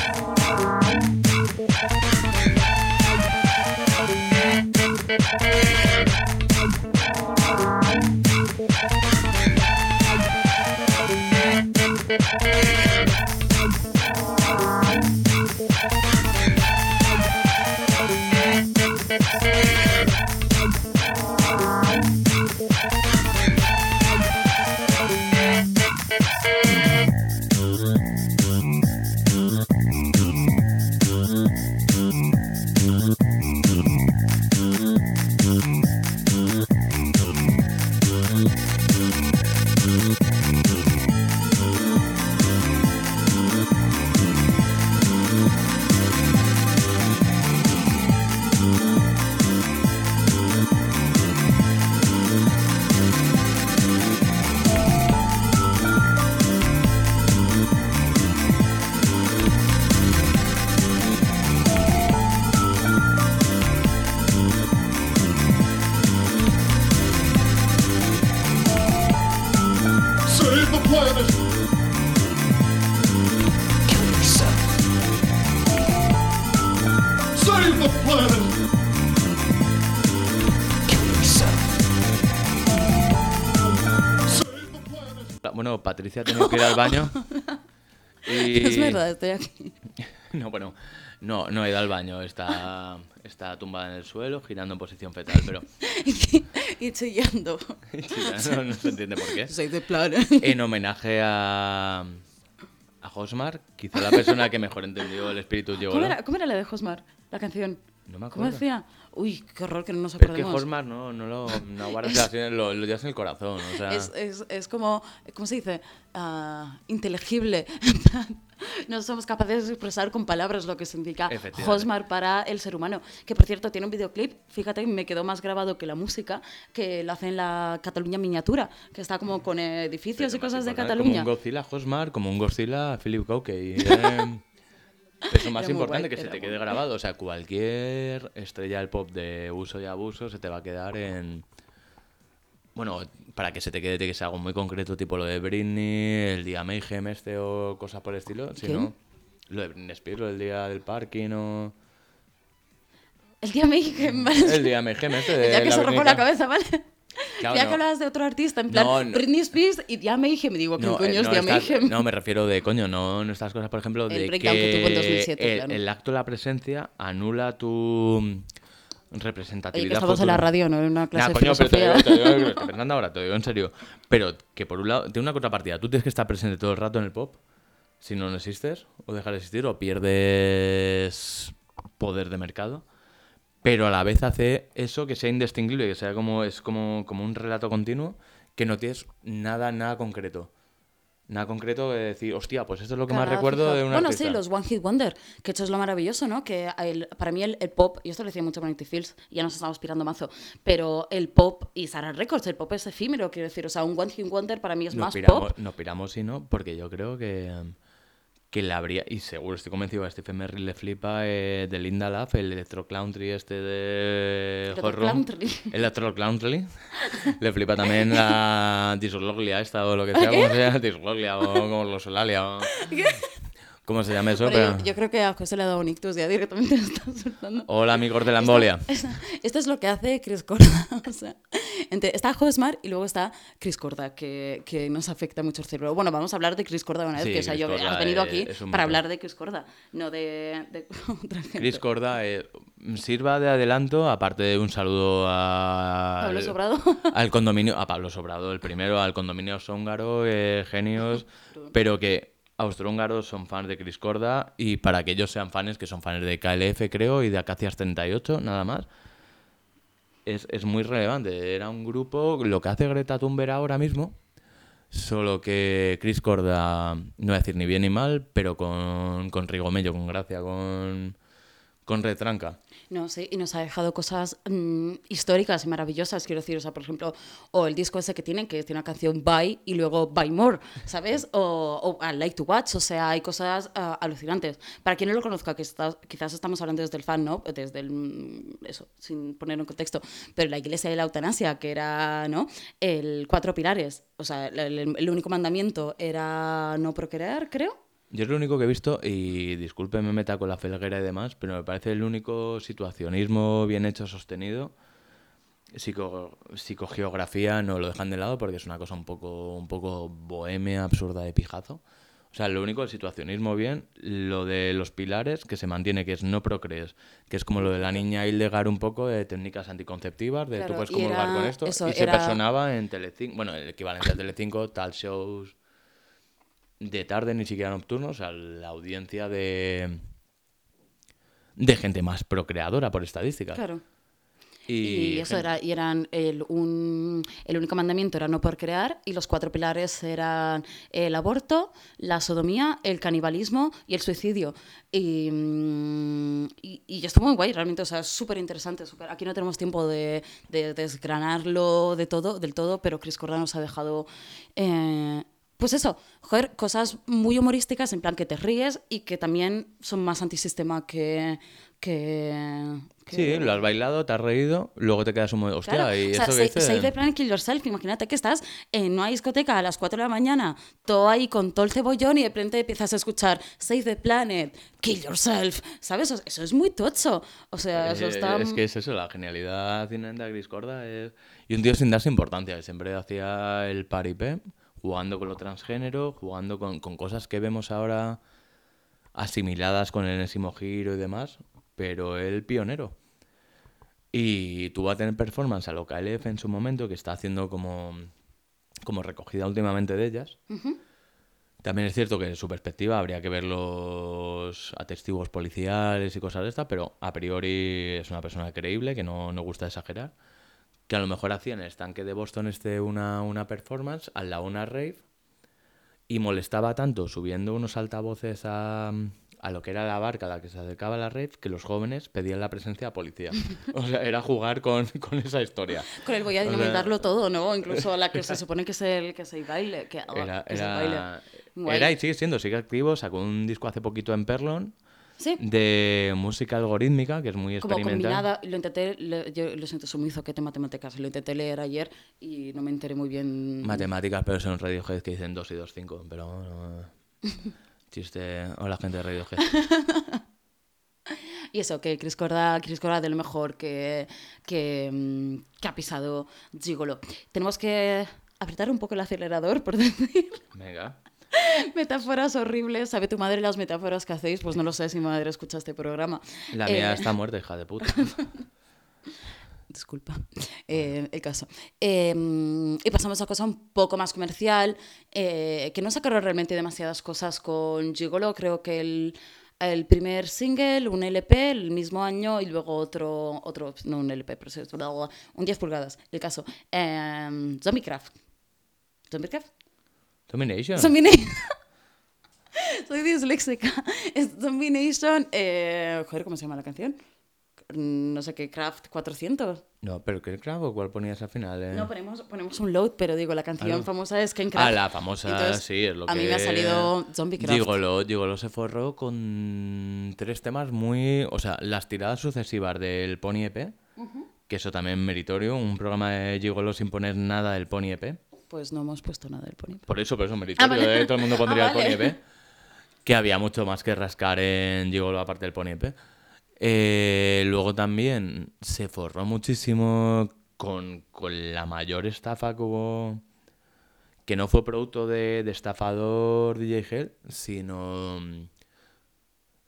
Patricia ha tenido que ir al baño. Y... Es verdad, estoy aquí. No, bueno, no, no he ido al baño. Está, está tumbada en el suelo, girando en posición fetal, pero y chillando. no, no se entiende por qué. Soy de. En homenaje a, a Hosmar, quizá la persona que mejor entendió el espíritu llegó. ¿Cómo era, ¿Cómo era la de Josmar? La canción. No me ¿Cómo acuerdo. decía? Uy, qué horror que no nos Pero es que acordemos. Hosmar no, no lo no guardas así, lo, lo llevas en el corazón. O sea, Es, es, es como, ¿cómo se dice? Ah, inteligible. no somos capaces de expresar con palabras lo que significa. Hosmar para el ser humano. Que por cierto tiene un videoclip, fíjate, me quedó más grabado que la música, que lo hace en la Cataluña miniatura, que está como con edificios y pero más cosas de Cataluña. Como un Godzilla Hosmar, como un Godzilla Philip. Y, eh, Eso más Era muy importante guay, que se te quede grabado. O sea, cualquier estrella del pop de uso y abuso se te va a quedar en. Bueno, para que se te quede, que ser algo muy concreto, tipo lo de Britney, el día Mayhem este o cosas por el estilo. Si ¿Qué? no, lo de Britney Spears, o el día del parking o. El día dije, vale, El día Mayhem este de. ya que la se rompió la cabeza, ¿vale? Claro, ya no. que hablabas de otro artista, en plan, No, no. Britney Spears y ya me dije, me digo, ¿qué coño eh, es Dia estás- Mayhem? no, me refiero de coño, no, estas cosas, por ejemplo, El de que que, tuvo en 2007, el, claro. el acto de la presencia anula tu Oye, representatividad. que estamos en la radio, no en una clase Nah, de coño, pero te filosofía. digo, te digo, pensando ahora, te digo en serio. Pero que por un lado, tiene una contrapartida. Tú tienes que estar presente todo el rato en el pop. Si no, no existes, o dejar de existir, o pierdes poder de mercado. Pero a la vez hace eso que sea indistinguible, que sea como, es como, como un relato continuo, que no tienes nada, nada concreto. Nada concreto de decir, hostia, pues esto es lo que más recuerdo fijo- de una Bueno, artista. sí, los One Hit Wonder, que esto es lo maravilloso, ¿no? Que el- para mí el, el pop, y esto lo decía mucho con Nicky Fields, ya nos estamos pirando mazo, pero el pop y Sarah Records, el pop es efímero, quiero decir, o sea, un One Hit Wonder para mí es nos más piramos, pop. nos piramos, sí, ¿no? Porque yo creo que, que le habría, y seguro estoy convencido a Stephen Merrill le flipa eh, de Linda Love, el Electro Country este de Hot Room. Country. Electro Country. le flipa también la Disloglia esta o lo que sea, como se llama, Disloglia o como los Solalia o... ¿Cómo se llama eso? Pero yo, creo que a José le ha dado un ictus, ya directamente lo está soltando. Hola amigos de la embolia. Esto, esto es lo que hace Chris Corda. o sea, entre- está Hosmar y luego está Chris Corda, que, que nos afecta mucho el cerebro. Bueno, vamos a hablar de Chris Corda una vez, Sí, que o sea, yo has venido aquí para hablar de Chris Corda, no de, de otra gente. Chris Corda, eh, sirva de adelanto, aparte de un saludo a... Pablo Sobrado. Al condominio, a Pablo Sobrado, el primero, al condominio Zóngaro, eh, genios, pero que austrohúngaros son fans de Chris Corda y para que ellos sean fans, que son fans de KLF creo y de Acacias 38, nada más, es, es muy relevante. Era un grupo, lo que hace Greta Thunberg ahora mismo, solo que Chris Corda, no voy a decir ni bien ni mal, pero con, con rigomello, con gracia, con, con retranca. No, sí, y nos ha dejado cosas mm, históricas y maravillosas, quiero decir, o sea, por ejemplo, o el disco ese que tienen, que tiene una canción Bye y luego Buy More, ¿sabes? O, o I Like to Watch, o sea, hay cosas ah, alucinantes. Para quien no lo conozca, quizás estamos hablando desde el fan, ¿no? Desde el, mm, eso, sin poner en contexto, pero la iglesia de la eutanasia, que era, ¿no? El cuatro pilares, o sea, el único mandamiento era no procrear, creo. Yo es lo único que he visto, y disculpe me meta con la felguera y demás, pero me parece el único situacionismo bien hecho, sostenido. Psico, psicogeografía no lo dejan de lado porque es una cosa un poco, un poco bohemia, absurda de pijazo. O sea, lo único, el situacionismo bien, lo de los pilares, que se mantiene, que es no procrees, que es como lo de la niña Hildegard un poco, de técnicas anticonceptivas, de Claro, tú puedes comulgar con esto, eso, y se era- personaba en Telecinco, bueno, el equivalente a Telecinco, tal shows de tarde, ni siquiera nocturnos, sea, la audiencia de de gente más procreadora por estadística. Claro. Y, Y, eso gente- era, y eran el, un, el único mandamiento era no procrear y los cuatro pilares eran el aborto, la sodomía, el canibalismo y el suicidio. Y, mm, y, y esto muy guay, realmente, o sea, es súper interesante. súper- Aquí no tenemos tiempo de, de desgranarlo de todo, del todo, pero Chris Corda nos ha dejado... eh, pues eso, joder, cosas muy humorísticas, en plan que te ríes y que también son más antisistema que... que, que- Sí, lo has bailado, te has reído, luego te quedas un momento, hostia, Claro, y o sea, esto que say, dice... say the plan, kill yourself. Imagínate que estás en una discoteca a las 4 de la mañana, todo ahí con todo el cebollón y de repente empiezas a escuchar Save the planet, kill yourself. ¿Sabes? Eso- Eso es muy tocho. O sea, eso Eh, está... Es que es eso, la genialidad inherente a Chris Corda es... Y un tío sin darse importancia, que siempre hacía el paripé, jugando con lo transgénero, jugando con, con cosas que vemos ahora asimiladas con el enésimo giro y demás, pero él pionero. Y tuvo a tener performance a lo KLF en su momento, que está haciendo como, como recogida últimamente de ellas. También es cierto que en su perspectiva habría que ver los atestiguos policiales y cosas de estas, pero a priori es una persona creíble, que no, no gusta exagerar. Que a lo mejor hacía en el estanque de Boston este una, una performance, al lado una rave, y molestaba tanto subiendo unos altavoces a, a lo que era la barca a la que se acercaba la rave, que los jóvenes pedían la presencia de policía. O sea, era jugar con, con esa historia. Con el voy a O sea, dinamitarlo todo, ¿no? Incluso a la que se supone que es el, que es el baile. Que, Era, que es el baile. era, Guay. era y sigue siendo, sigue activo, sacó un disco hace poquito en Perlon. Sí. de música algorítmica, que es muy Como experimental. combinada, lo intenté, le- yo lo siento, soy muy zoquete matemáticas, lo intenté leer ayer y no me enteré muy bien. Matemáticas, pero son Radiohead que dicen 2 y 2, 5. Pero bueno, chiste. Hola, gente de Radiohead. Y eso, que Chris Corda, Chris Corda de lo mejor que, que, mm, que ha pisado Gigolo. Tenemos que apretar un poco el acelerador, por decir Venga. metáforas horribles. ¿Sabe tu madre las metáforas que hacéis? Pues no lo sé si mi madre escucha este programa. La Eh, mía está muerta, hija de puta. Disculpa, eh, el caso. Eh, y pasamos a cosa un poco más comercial, eh, que no sacaron realmente demasiadas cosas con Gigolo. Creo que el, el primer single, un LP, el mismo año, y luego otro, otro no un LP, pero un 10 pulgadas. El caso, eh, Zombiecraft. ¿Zombiecraft? Domination. Zombie Nation. Soy disléxica. Es Zombie Nation. eh, joder, ¿cómo se llama la canción? No sé qué, Craft 400. No, pero ¿qué cravo? ¿Cuál ponías al final? eh? No, ponemos, ponemos un load, pero digo, la canción Ah, no. famosa es Kencraft. Ah, la famosa, Entonces, sí, es lo a que... mí me ha salido Zombiecraft. Gigolo, Gigolo se forró con tres temas muy... O sea, las tiradas sucesivas del Pony EP, que eso también meritorio, un programa de Gigolo sin poner nada del Pony EP. Pues no hemos puesto nada del Pony. Por eso, por eso meritorio, vale. ¿eh? todo el mundo Ah, pondría vale. el Pony EP. Que había mucho más que rascar en Gigolo aparte del Pony EP. Eh, luego también se forró muchísimo con, con la mayor estafa que hubo, que no fue producto de, de estafador DJ Hell, sino,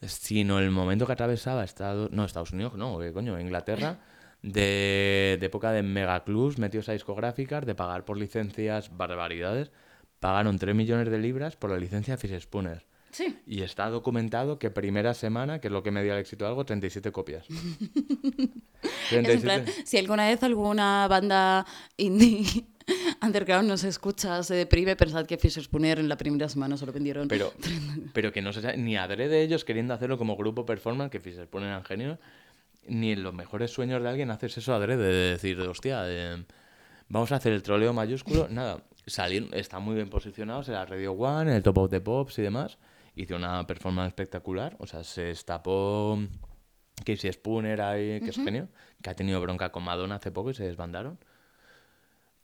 sino el momento que atravesaba Estados, no, Estados Unidos, no, ¿qué coño? Inglaterra, de, de época de megaclubs metidos a discográficas, de pagar por licencias barbaridades. Pagaron 3 millones de libras por la licencia Fish Spooner. Sí. Y está documentado que primera semana, que es lo que me dio el éxito de algo, 37 copias. Es en plan, 37. si alguna vez alguna banda indie underground nos escucha, se deprime, pensad que Fisher Spooner en la primera semana solo vendieron. Pero, pero que no se sabe, ni adrede ellos queriendo hacerlo como grupo performance, que se ponen en genio, ni en los mejores sueños de alguien haces eso adrede, de decir, hostia, de, vamos a hacer el troleo mayúsculo. Nada, salieron, están muy bien posicionados en la Radio One, en el Top of the Pops y demás. Hizo una performance espectacular, o sea, se destapó Casey Spooner ahí, que es genio, que ha tenido bronca con Madonna hace poco y se desbandaron.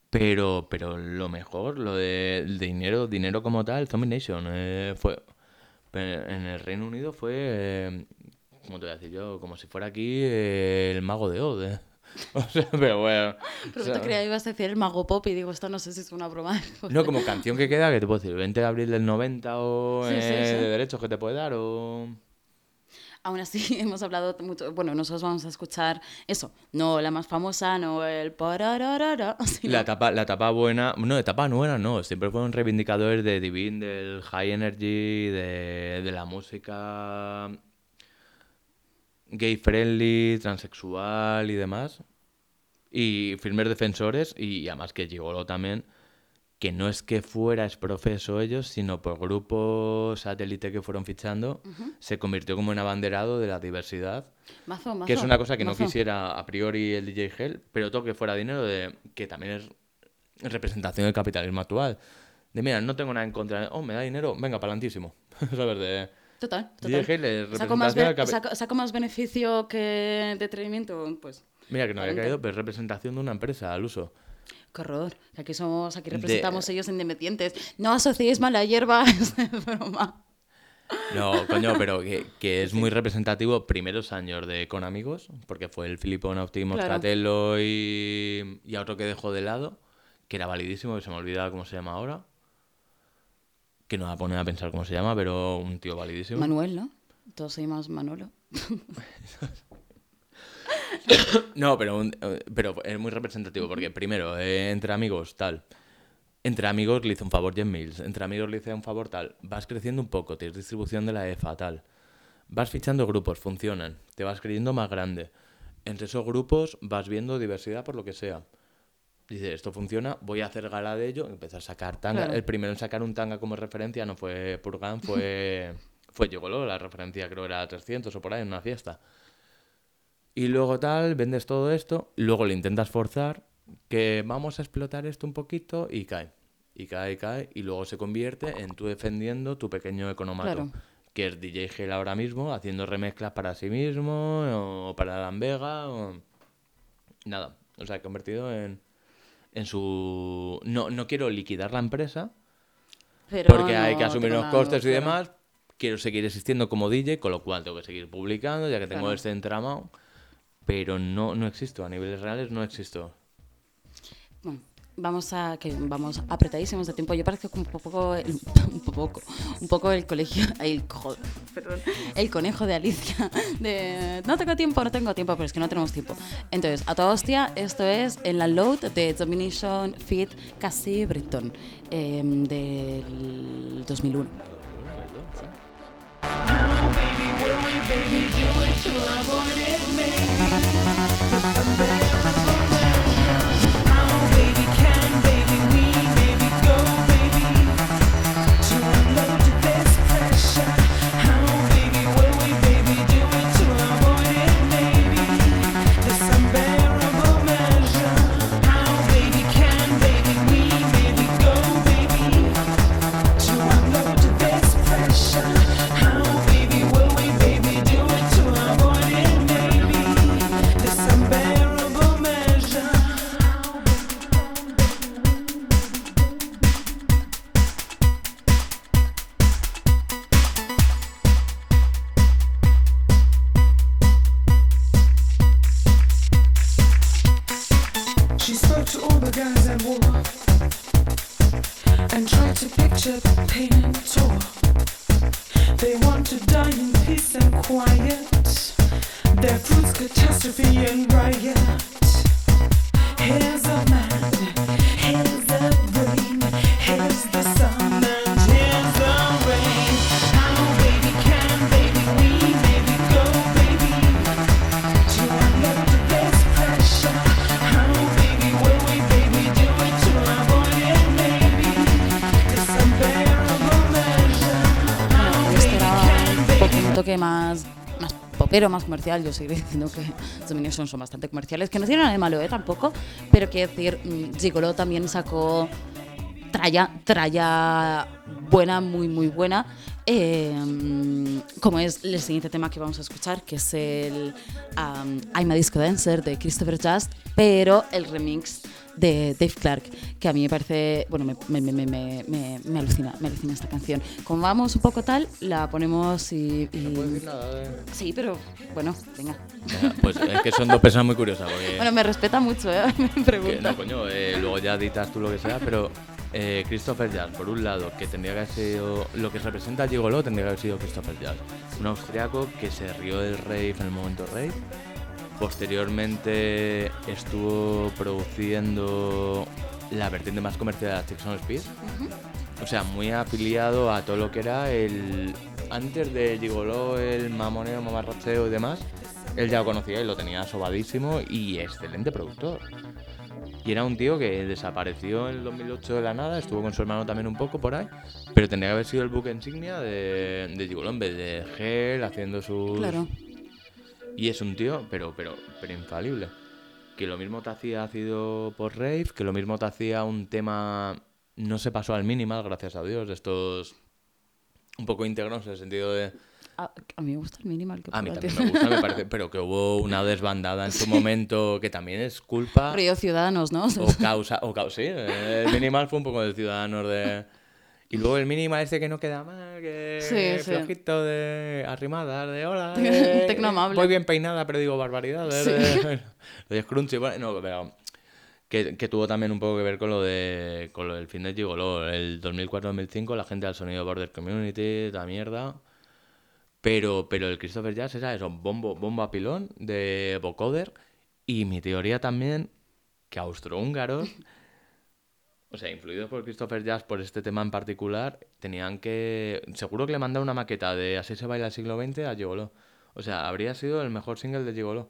Pero, pero lo mejor, lo de dinero, dinero como tal, Zombie Nation, eh, fue pe- en el Reino Unido fue, eh, ¿cómo te voy a decir yo? Como si fuera aquí el mago de Oz. eh. O sea, pero bueno. Pero o sea, te creía que ibas a decir el mago pop y digo, esto no sé si es una broma. no, como canción que queda, que te puedo decir, 20 de abril del 90 o Sí, eh, sí. de derechos que te puede dar o... Aún así, hemos hablado mucho. Bueno, nosotros vamos a escuchar eso. No la más famosa, no el. sino- La etapa, la etapa buena, no, etapa buena no, siempre fueron reivindicadores de Divine, del High Energy, de, de la música gay friendly, transexual y demás. Y firmes defensores, y además que Gigolo también, que no es que fuera exprofeso ellos, sino por grupos satélite que fueron fichando, se convirtió como en abanderado de la diversidad Mazo, mazo. que es una cosa que no mazo. quisiera a priori el DJ Hell, pero todo que fuera dinero, de, que también es representación del capitalismo actual. De mira, no tengo nada en contra, oh, me da dinero, venga, palantísimo. ¿Sabes? De, Total, Saco más, saco, saco más beneficio que detenimiento, pues. Mira, que no había caído, pero es representación de una empresa al uso. Qué horror. que Aquí somos, aquí De- representamos ellos independientes. No asociéis mala hierba, es broma. No, coño, pero que, que es muy representativo primeros años de Con Amigos, porque fue el Filippo Optimo Claro. Stratello y, y a otro que dejó de lado, que era validísimo, que se me olvidaba cómo se llama ahora. Que no voy a poner a pensar cómo se llama, pero un tío validísimo. Manuel, ¿no? Todos se llaman Manolo. No, pero, un- eh, pero es muy representativo porque primero, eh, entre amigos, tal. Entre amigos le hizo un favor Jen Mills, entre amigos le hice un favor tal. Vas creciendo un poco, tienes distribución de la EFA, tal. Vas fichando grupos, funcionan, te vas creyendo más grande. Entre esos grupos vas viendo diversidad por lo que sea. Dice, esto funciona, voy a hacer gala de ello. Empezó a sacar tanga. Claro. El primero en sacar un tanga como referencia no fue Purgan, fue, fue Yogolo, la referencia creo era 300 o por ahí en una fiesta. Y luego tal, vendes todo esto, luego le intentas forzar, que vamos a explotar esto un poquito y cae. Y cae, cae, y luego se convierte en tú defendiendo tu pequeño economato. Claro. que es DJ Gel ahora mismo, haciendo remezclas para sí mismo o para Dan Vega o... Nada, o sea, convertido en, en su... No, no quiero liquidar la empresa Pero porque hay que asumir unos nada, costes y demás. Quiero seguir existiendo como DJ, con lo cual tengo que seguir publicando, ya que tengo Claro. este entramado. Pero no, no existo, a niveles reales no existo. Vamos a que vamos apretadísimos de tiempo. Yo parezco un poco el, un poco un poco el colegio el perdón, el conejo de Alicia de no tengo tiempo, no tengo tiempo, pero es que no tenemos tiempo. Entonces, a toda hostia, esto es en la load de Domination Feed Cassie Britton eh, del 2001. She popero, más comercial. Yo seguiré diciendo que Domination son bastante comerciales, que no tienen nada de malo, ¿eh? Tampoco. Pero quiero decir, mm, Gigolo también sacó tralla, tralla buena, muy, muy buena. eh, como es el siguiente tema que vamos a escuchar, que es el um, I'm a Disco Dancer de Christopher Just, pero el remix de Dave Clark, que a mí me parece, bueno, me, me, me, me, me, me alucina, me alucina esta canción. Como vamos un poco tal, la ponemos y... y- Sí, pero bueno, venga. Venga, Pues es que son dos personas muy curiosas. Porque Bueno, me respeta mucho, ¿eh? Me que pregunta. no, coño, eh, luego ya editas tú lo que sea, pero eh, Christopher Jazz, por un lado, que tendría que haber sido. Lo que representa a Gigolo tendría que haber sido Christopher Jazz. Un austriaco que se rió del rave en el momento rave. Posteriormente estuvo produciendo la vertiente más comercial de las Texas Speed. O sea, muy afiliado a todo lo que era el. Antes de Gigolo, el mamoneo, mamarracheo y demás. Él ya lo conocía y lo tenía sobadísimo y excelente productor. Y era un tío que desapareció en el 2008 de la nada, estuvo con su hermano también un poco por ahí, pero tendría que haber sido el buque insignia de, de Gigolo en vez de Gel haciendo sus... Claro. Y es un tío, pero, pero, pero infalible. Que lo mismo te hacía ácido por rave, que lo mismo te hacía un tema... No se pasó al minimal, gracias a Dios, de estos... Un poco íntegros en el sentido de... A, a mí me gusta el minimal. que A mí también me gusta, me parece, pero que hubo una desbandada en su momento que también es culpa Río Ciudadanos, ¿no? o causa, o causa, sí, el minimal fue un poco del ciudadanos de... Y luego el minimal este que no queda mal, que Sí, sí. flojito de arrimadas, de hola, de- Tecno amable. voy bien peinada pero digo barbaridades, Sí. de, lo de Scrunchy, bueno, no, pero que, que tuvo también un poco que ver con lo de con lo del fin de Gigolo, el 2004-2005, la gente del sonido Border Community, la mierda... Pero, pero el Christopher Jazz era eso, bombo, bomba pilón de vocoder. Y mi teoría también, que austrohúngaros, o sea, influidos por Christopher Jazz por este tema en particular, tenían que. Seguro que le mandaron una maqueta de Así se baila el siglo XX a Gigolo. O sea, habría sido el mejor single de Gigolo.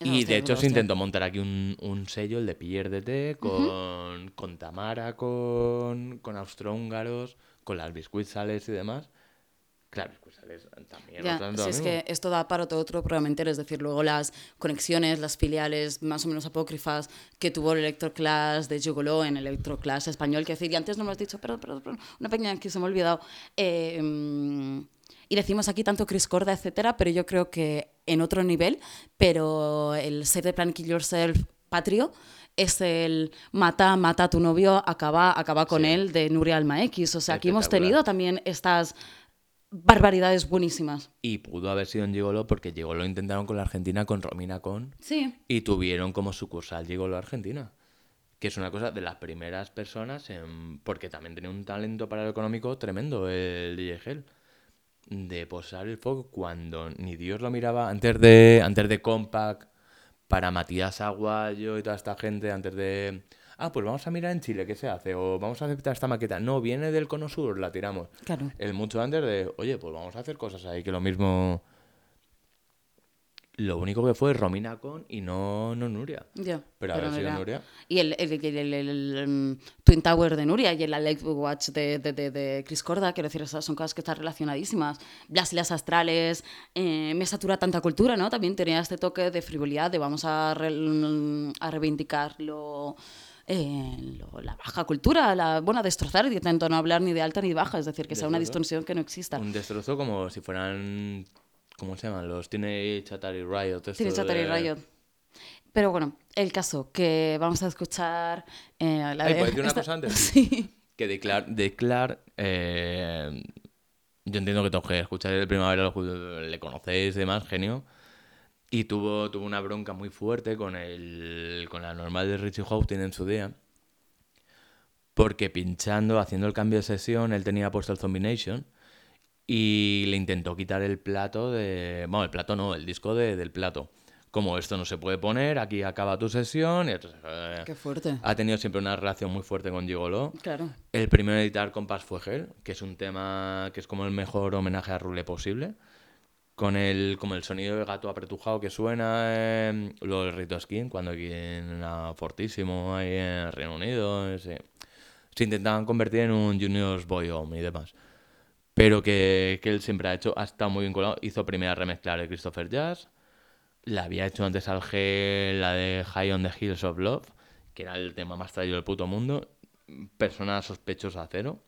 Y de hecho se intentó montar aquí un, un sello, el de Pierdete, con, con Tamara, con, con austrohúngaros, con las biscuitzales y demás. Claro, biscuitzales también. Ya, si es mismo. que esto da para todo otro programa entero, es decir, luego las conexiones, las filiales más o menos apócrifas que tuvo el Electroclass de Gigolo en el Electroclass español, que decir, y antes no me has dicho, perdón, perdón, perdón, una pequeña que se me ha olvidado, eh, Y decimos aquí tanto Chris Corda, etcétera, pero yo creo que en otro nivel, pero el Save the Planet Kill Yourself patrio es el mata, mata a tu novio, acaba, acaba con Sí. él de Nuria Alma X. O sea, aquí hemos tenido también estas barbaridades buenísimas. Y pudo haber sido en Gigolo porque Gigolo intentaron con la Argentina con Romina Con Sí. y tuvieron como sucursal Gigolo Argentina. Que es una cosa de las primeras personas en- porque también tenía un talento para lo económico tremendo el DJ Hell. De posar el foco cuando ni Dios lo miraba antes de antes de Compact para Matías Aguayo y toda esta gente antes de ah pues vamos a mirar en Chile qué se hace o vamos a aceptar esta maqueta no viene del Cono Sur la tiramos Claro. el mucho antes de, oye, pues vamos a hacer cosas ahí, que lo mismo... Lo único que fue Romina con y no, no Nuria. Ya, Pero haber no sido era- Nuria. Y el, el- el- mm, Twin Tower de Nuria y el Alex Watch de, de, de- de Chris Corda, quiero decir, esas son cosas que están relacionadísimas. Las Islas Astrales, eh, me satura tanta cultura, ¿no? También tenía este toque de frivolidad, de vamos a, re- a reivindicar lo, eh, lo- la baja cultura, la, bueno, destrozar, y intento no hablar ni de alta ni de baja, es decir, que sea una distorsión que no exista. Un destrozo como si fueran... ¿Cómo se llaman? Los Teenage Atari Riot. Chatter y de- Riot. Pero bueno, el caso, que vamos a escuchar... eh, la Ay, de- ¿puedo decir una esta- cosa antes? Sí. Que de Clark... De Clark, eh, yo entiendo que todos que escucháis el Primavera le conocéis y demás, genio. Y tuvo, tuvo una bronca muy fuerte con, el, con la normal de Richie Houghton en su día. Porque pinchando, haciendo el cambio de sesión, él tenía puesto el Zombie Nation y le intentó quitar el plato de... Bueno, el plato no, el disco de- del plato. Como esto no se puede poner, aquí acaba tu sesión. Y entonces, eh, Qué fuerte. ha tenido siempre una relación muy fuerte con Gigolo. Claro. El primero en editar Compass fue Hell, que es un tema que es como el mejor homenaje a Rule posible. Con el, como el sonido de gato apretujado que suena, eh, luego el Rito Skin, cuando aquí en la fortísimo ahí en Reino Unido, ese- se intentaban convertir en un Junior's Boy Home y demás. Pero que, que él siempre ha hecho, ha estado muy vinculado. Hizo primera remezcla de Christopher Jazz, la había hecho antes al G, la de High on the Hills of Love, que era el tema más traído del puto mundo. Persona sospechosa cero.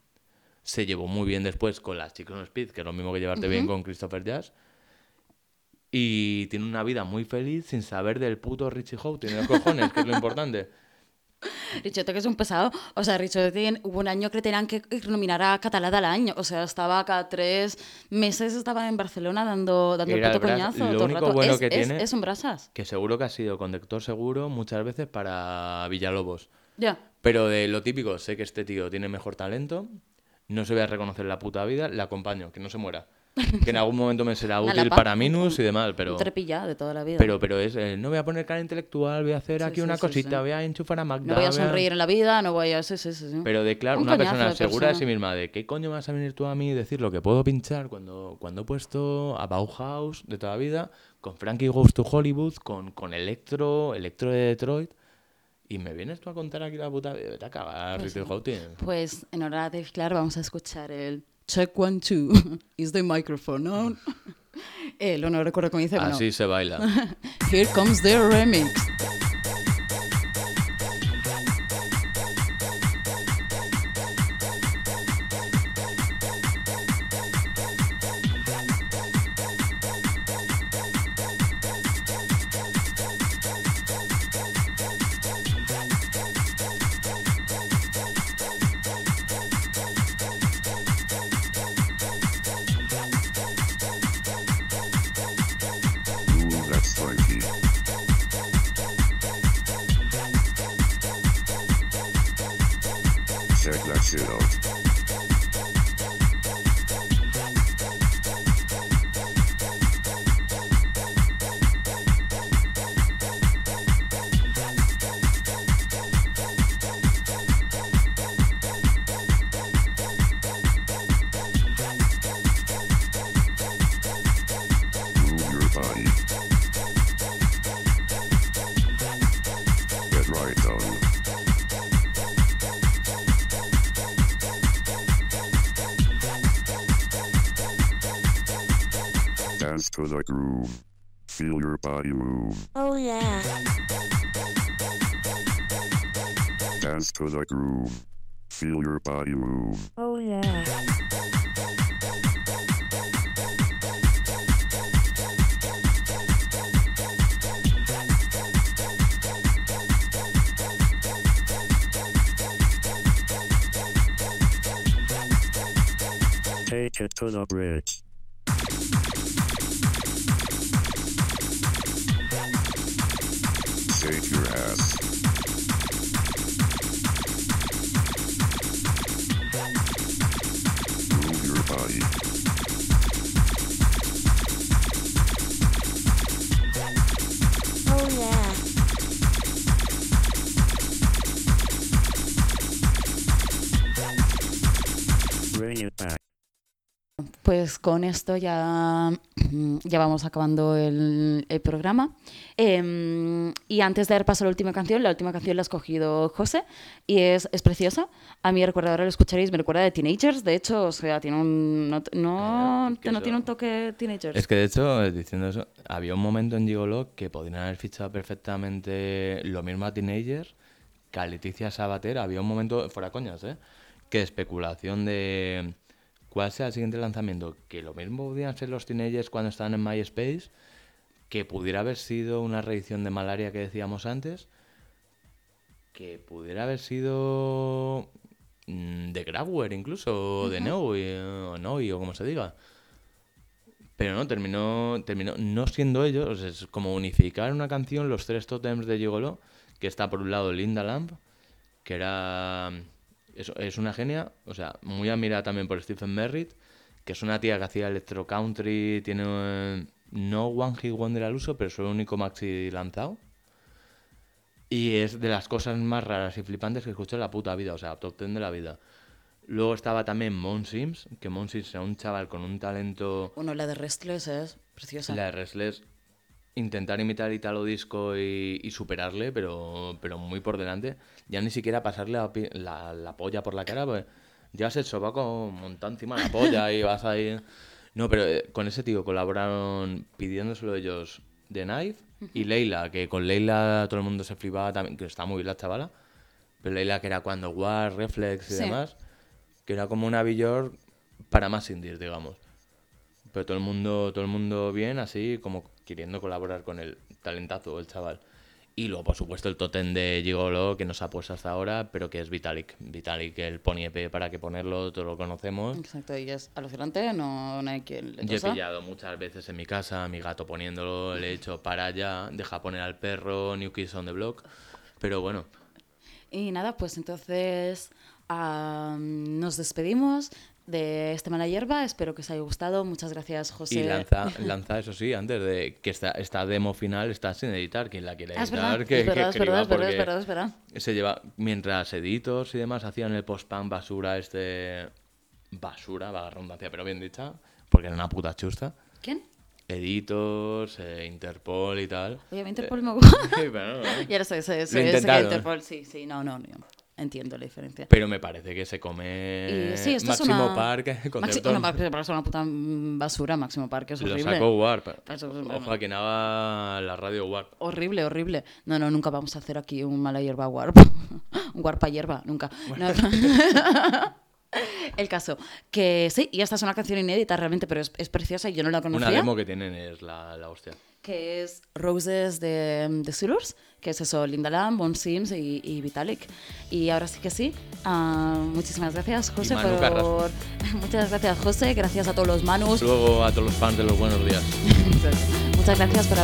Se llevó muy bien después con las Chicos on Speed, que es lo mismo que llevarte bien con Christopher Jazz. Y tiene una vida muy feliz sin saber del puto Richie Houghton, tiene los cojones, que es lo importante. Richote que es un pesado. O sea, Richote hubo un año que tenían que nominar a Catalada al año. O sea, estaba cada tres meses estaba en Barcelona dando, dando el puto coñazo. lo todo el único rato. bueno es, que es- tiene- es un brasas. Que seguro que ha sido conductor seguro muchas veces para Villalobos. Ya. Pero de lo típico, sé que este tío tiene mejor talento, no se voy a reconocer la puta vida, le acompaño, que no se muera. Que en algún momento me será útil para Minus y demás, pero... Trepilla de toda la vida. Pero, pero es, eh, no voy a poner cara intelectual, voy a hacer Sí, aquí sí, una sí, cosita, voy a enchufar a Magda. no voy a sonreír en la vida, no voy a... Sí, sí, sí. Pero de claro, Un una persona de segura de persona. sí misma, de qué coño vas a venir tú a mí y decir lo que puedo pinchar cuando, cuando he puesto a Bauhaus de toda la vida, con Frankie Goes to Hollywood, con, con Electro, Electro de Detroit, y me vienes tú a contar aquí la puta vida, vete a cagar, Pues Richard. Houghton. Pues en hora de Clark vamos a escuchar el Check One Two. Is the microphone on? Eh, lo no recuerdo cómo dice, Así se baila. Here comes the remix. dance to the groove. Feel your body move. Oh yeah. Dance to the groove. Feel your body move. Oh yeah. Take it to the bridge. Pues con esto ya, ya vamos acabando el, el programa. Em, y antes de dar paso a la última canción, la última canción la ha escogido José y es, es preciosa. A mí recuerda, ahora lo escucharéis, me recuerda de Teenagers, de hecho, o sea, tiene un, no, no, Eh, tiene un toque Teenagers. Es que de hecho, diciendo eso, había un momento en Gigolo que podrían haber fichado perfectamente lo mismo a Teenagers que a Leticia Sabater. Había un momento, fuera coñas, ¿eh? Que especulación de cuál sea el siguiente lanzamiento. Que lo mismo podían ser los Teenagers cuando estaban en MySpace, que pudiera haber sido una reedición de Malaria que decíamos antes, que pudiera haber sido mm, de Grabware incluso, o de Noe, o o como se diga. Pero no, terminó, terminó no siendo ellos. es como unificar una canción, los tres tótems de Gigolo, que está por un lado Linda Lamp, que era. Es, es una genia, o sea, muy admirada también por Stephen Merritt, que es una tía que hacía electro country, tiene eh, no One Hit Wonder al uso, pero es el único maxi lanzado. Y es de las cosas más raras y flipantes que escuché en la puta vida, o sea, top 10 de la vida. Luego estaba también Mon Sims, que Mon Sims era un chaval con un talento Bueno, la de Restless es preciosa. la de Restless, intentar imitar Italo Disco y, y superarle, pero, pero muy por delante. Ya ni siquiera pasarle la, la- la polla por la cara, pues ya el sobaco montado encima de la polla y vas ahí. No, pero eh, con ese tío colaboraron pidiéndoselo ellos de Knife y Leila, que con Leila todo el mundo se flipaba también, que está muy bien la chavala. Pero Leila, que era cuando War, Reflex y Sí. demás, que era como una Björk para más indies, digamos. Pero todo el mundo, todo el mundo bien, así como queriendo colaborar con el talentazo, el chaval. Y luego, por supuesto, el totem de Gigolo que nos ha puesto hasta ahora, pero que es Vitalik. Vitalik, el Pony EP, para que ponerlo, todos lo conocemos. Exacto, y es alucinante, no, no hay quien le Yo he pillado muchas veces en mi casa a mi gato poniéndolo, le he hecho para allá, deja poner al perro, New Kids on the Block. Pero bueno, Y nada, pues entonces am, nos despedimos de este Mala Hierba. Espero que os haya gustado. Muchas gracias, José. y lanza, lanza, eso sí, antes de que esta, esta demo final está sin editar. Quien la quiera Ah, es editar, verdad, que, es verdad, que es verdad, escriba, es verdad, es verdad, es verdad. Se lleva, mientras editos y demás hacían el post-punk basura, este. Basura, va la redundancia, pero bien dicha, porque era una puta chusta. ¿Quién? Editos, eh, Interpol y tal. Oye, a mí Eh, Interpol me gusta. sí, pero, no, no. Ya lo sé, sé, sé, sé que. Interpol, sí, sí, no, no, no. Entiendo la diferencia. Pero me parece que se come Y sí, esto es Máximo una... Park, Maxi- concepto. Una, Maximo Park es una puta basura, Máximo Park es Lo horrible. sacó Warp. Eso es- Ojo a quien haga la radio Warp. Horrible, horrible. No, no, nunca vamos a hacer aquí un mala hierba warp. un warpa hierba, nunca. No, no. El caso, que sí, y esta es una canción inédita realmente, pero es, es preciosa y yo no la conocía. Una demo que tienen es la, la hostia. Que es Roses de, de Zulurs, que es eso, Linda Lam, Bon Sims y, y Vitalik. Y ahora sí que sí, ah, muchísimas gracias José por... Carrasco. Muchas gracias José, gracias a todos los manus, Luego a todos los fans de los buenos días. muchas gracias por,